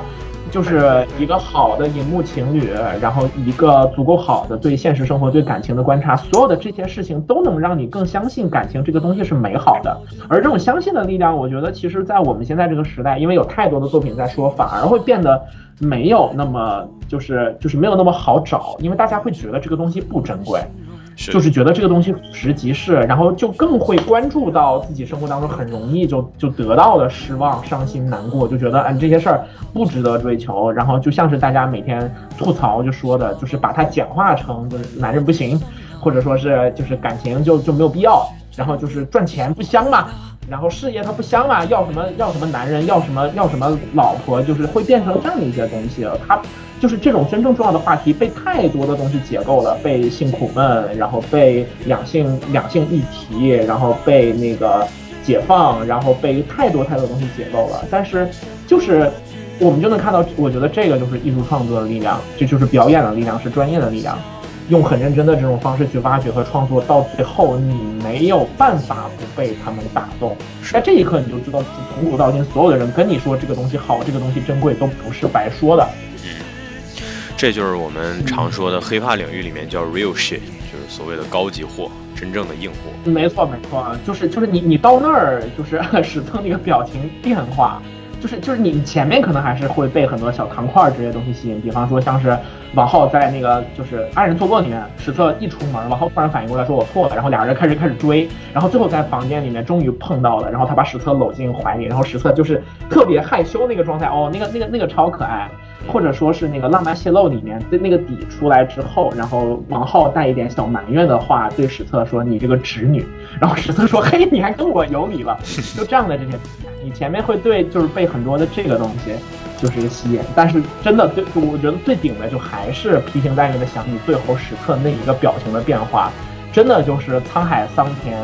就是一个好的荧幕情侣，然后一个足够好的对现实生活、对感情的观察，所有的这些事情都能让你更相信感情这个东西是美好的。而这种相信的力量，我觉得其实，在我们现在这个时代，因为有太多的作品在说，反而会变得没有那么就是就是没有那么好找，因为大家会觉得这个东西不珍贵。就是觉得这个东西俯拾即是，然后就更会关注到自己生活当中很容易就就得到的失望、伤心、难过，就觉得嗯这些事儿不值得追求，然后就像是大家每天吐槽就说的，就是把它简化成就是男人不行，或者说是就是感情就就没有必要，然后就是赚钱不香嘛，然后事业它不香嘛，要什么要什么男人，要什么要什么老婆，就是会变成这样的一些东西了。它就是这种真正重要的话题被太多的东西解构了，被性苦闷，然后被两性两性议题，然后被那个解放，然后被太多太多东西解构了。但是就是我们就能看到，我觉得这个就是艺术创作的力量，这就是表演的力量，是专业的力量。用很认真的这种方式去挖掘和创作，到最后你没有办法不被他们打动。在这一刻，你就知道从古到今，所有的人跟你说这个东西好，这个东西珍贵，都不是白说的。嗯这就是我们常说的黑怕领域里面叫 real shit，就是所谓的高级货，真正的硬货。没错，没错，就是就是你你到那儿，就是 史册那个表情变化。就是就是你前面可能还是会被很多小糖块之类的东西吸引，比方说像是王浩在那个就是《爱人错过》里面，史册一出门，王浩突然反应过来说我错了，然后俩人开始开始追，然后最后在房间里面终于碰到了，然后他把史册搂进怀里，然后史册就是特别害羞那个状态，哦，那个那个那个超可爱。或者说是那个浪漫泄露里面的那个底出来之后，然后王浩带一点小埋怨的话对史册说：“你这个侄女。”然后史册说：“嘿，你还跟我有理了。”就这样的这些，你前面会对就是被很多的这个东西就是吸引，但是真的对，我觉得最顶的就还是披星戴月的想你最后史册那一个表情的变化，真的就是沧海桑田，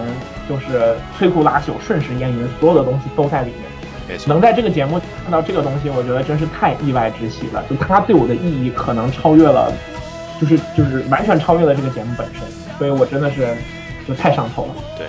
就是摧枯拉朽，瞬时烟云，所有的东西都在里面。能在这个节目看到这个东西，我觉得真是太意外之喜了。就它对我的意义可能超越了，就是就是完全超越了这个节目本身，所以我真的是就太上头了。对。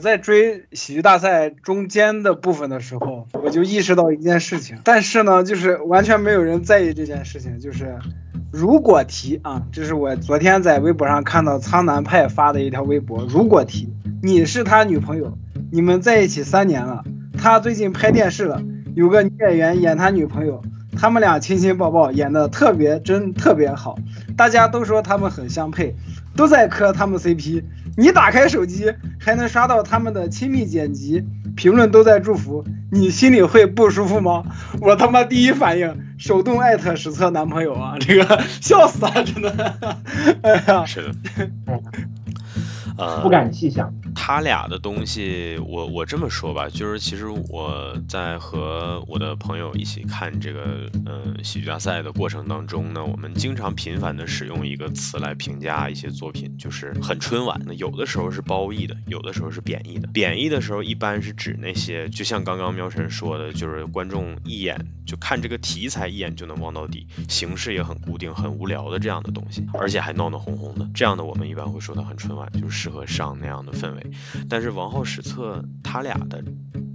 在追喜剧大赛中间的部分的时候，我就意识到一件事情，但是呢，就是完全没有人在意这件事情。就是如果提啊，这是我昨天在微博上看到苍南派发的一条微博。如果提你是他女朋友，你们在一起三年了，他最近拍电视了，有个女演员演他女朋友，他们俩亲亲抱抱，演的特别真，特别好，大家都说他们很相配，都在磕他们 CP。你打开手机还能刷到他们的亲密剪辑，评论都在祝福，你心里会不舒服吗？我他妈第一反应手动艾特史册男朋友啊，这个笑死了，真的，哎呀，是的，呃，不敢细想。他俩的东西，我我这么说吧，就是其实我在和我的朋友一起看这个呃喜剧大赛的过程当中呢，我们经常频繁的使用一个词来评价一些作品，就是很春晚。那有的时候是褒义的，有的时候是贬义的。贬义的时候一般是指那些，就像刚刚喵晨说的，就是观众一眼就看这个题材一眼就能望到底，形式也很固定、很无聊的这样的东西，而且还闹闹哄哄的，这样的我们一般会说它很春晚，就是适合上那样的氛围。但是王后史册他俩的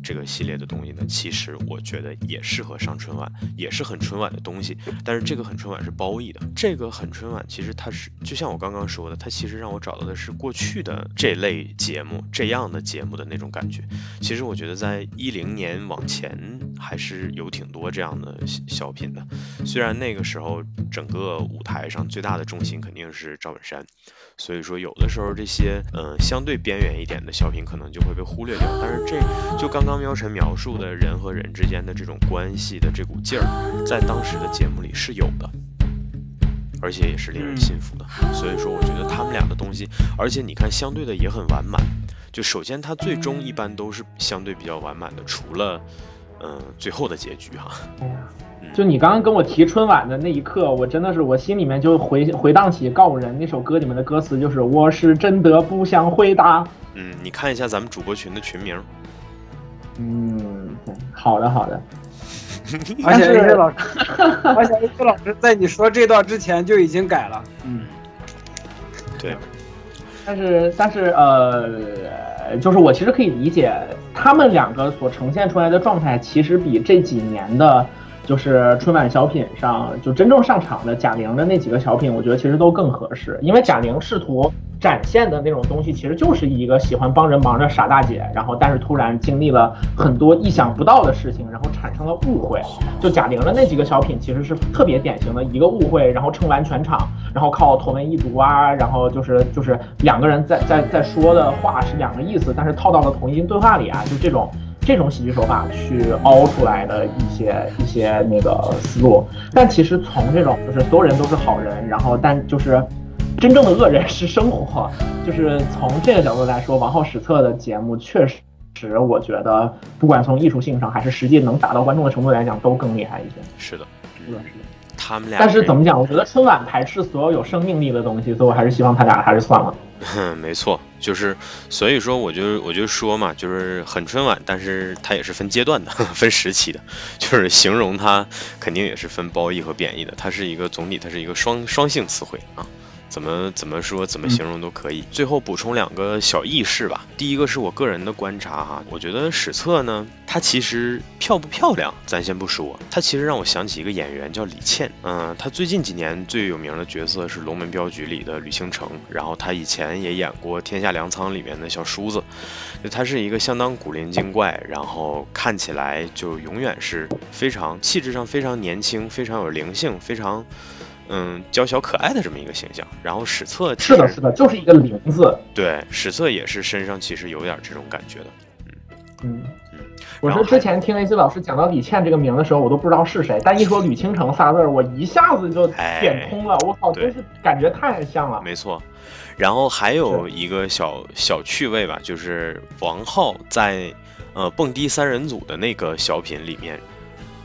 这个系列的东西呢，其实我觉得也适合上春晚，也是很春晚的东西。但是这个很春晚是褒义的，这个很春晚其实它是就像我刚刚说的，它其实让我找到的是过去的这类节目这样的节目的那种感觉。其实我觉得在一零年往前还是有挺多这样的小品的，虽然那个时候整个舞台上最大的重心肯定是赵本山。所以说，有的时候这些嗯相对边缘一点的小品可能就会被忽略掉。但是这就刚刚喵晨描述的人和人之间的这种关系的这股劲儿，在当时的节目里是有的，而且也是令人信服的。所以说，我觉得他们俩的东西，而且你看相对的也很完满。就首先它最终一般都是相对比较完满的，除了嗯最后的结局哈。就你刚刚跟我提春晚的那一刻，我真的是我心里面就回回荡起《告五人》那首歌里面的歌词，就是我是真的不想回答。嗯，你看一下咱们主播群的群名。嗯，好的好的。而且 A C 老师，而且 A C 老师在你说这段之前就已经改了。嗯，对。但是但是呃，就是我其实可以理解他们两个所呈现出来的状态，其实比这几年的。就是春晚小品上就真正上场的贾玲的那几个小品，我觉得其实都更合适，因为贾玲试图展现的那种东西，其实就是一个喜欢帮人忙的傻大姐，然后但是突然经历了很多意想不到的事情，然后产生了误会。就贾玲的那几个小品，其实是特别典型的一个误会，然后撑完全场，然后靠同文异读啊，然后就是就是两个人在在在说的话是两个意思，但是套到了同音对话里啊，就这种。这种喜剧手法去凹出来的一些一些那个思路，但其实从这种就是所有人都是好人，然后但就是真正的恶人是生活，就是从这个角度来说，王浩史册的节目确实，我觉得不管从艺术性上还是实际能达到观众的程度来讲，都更厉害一些。是的，是的，是的。他们俩，但是怎么讲？我觉得春晚排斥所有有生命力的东西，所以我还是希望他俩还是算了。嗯，没错，就是所以说，我就我就说嘛，就是很春晚，但是它也是分阶段的，分时期的，就是形容它肯定也是分褒义和贬义的，它是一个总体，它是一个双双性词汇啊。怎么怎么说怎么形容都可以。最后补充两个小轶事吧。第一个是我个人的观察哈，我觉得史册呢，它其实漂不漂亮，咱先不说，它其实让我想起一个演员叫李倩。嗯，她最近几年最有名的角色是《龙门镖局》里的吕星城，然后她以前也演过《天下粮仓》里面的小叔子。就她是一个相当古灵精怪，然后看起来就永远是非常气质上非常年轻，非常有灵性，非常。嗯，娇小可爱的这么一个形象，然后史册是的，是的，就是一个零字。对，史册也是身上其实有点这种感觉的。嗯嗯我是之前听 A C 老师讲到李倩这个名的时候，我都不知道是谁，但一说吕倾城仨字儿，我一下子就点通了。我靠，真是感觉太像了。没错。然后还有一个小小趣味吧，就是王浩在呃蹦迪三人组的那个小品里面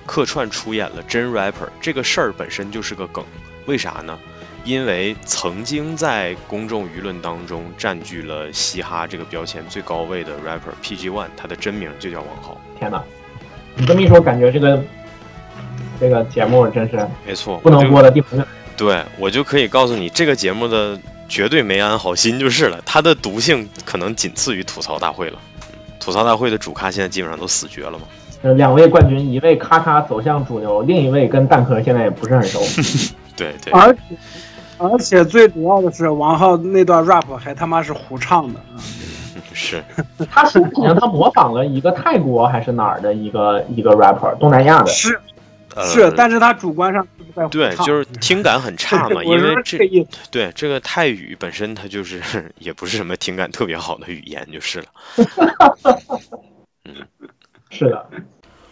客串出演了真 rapper，这个事儿本身就是个梗。为啥呢？因为曾经在公众舆论当中占据了嘻哈这个标签最高位的 rapper PG One，他的真名就叫王浩。天哪，你这么一说，感觉这个这个节目真是没错，不能播的地方。对我就可以告诉你，这个节目的绝对没安好心就是了，它的毒性可能仅次于吐槽大会了。吐槽大会的主咖现在基本上都死绝了嘛。呃，两位冠军，一位咔咔走向主流，另一位跟蛋壳现在也不是很熟。对对，而且而且最主要的是，王浩那段 rap 还他妈是胡唱的 是，他是好像他模仿了一个泰国还是哪儿的一个一个 rapper，东南亚的。是是，但是他主观上对，就是听感很差嘛，因为这对这个泰语本身它就是也不是什么听感特别好的语言，就是了。嗯，是的。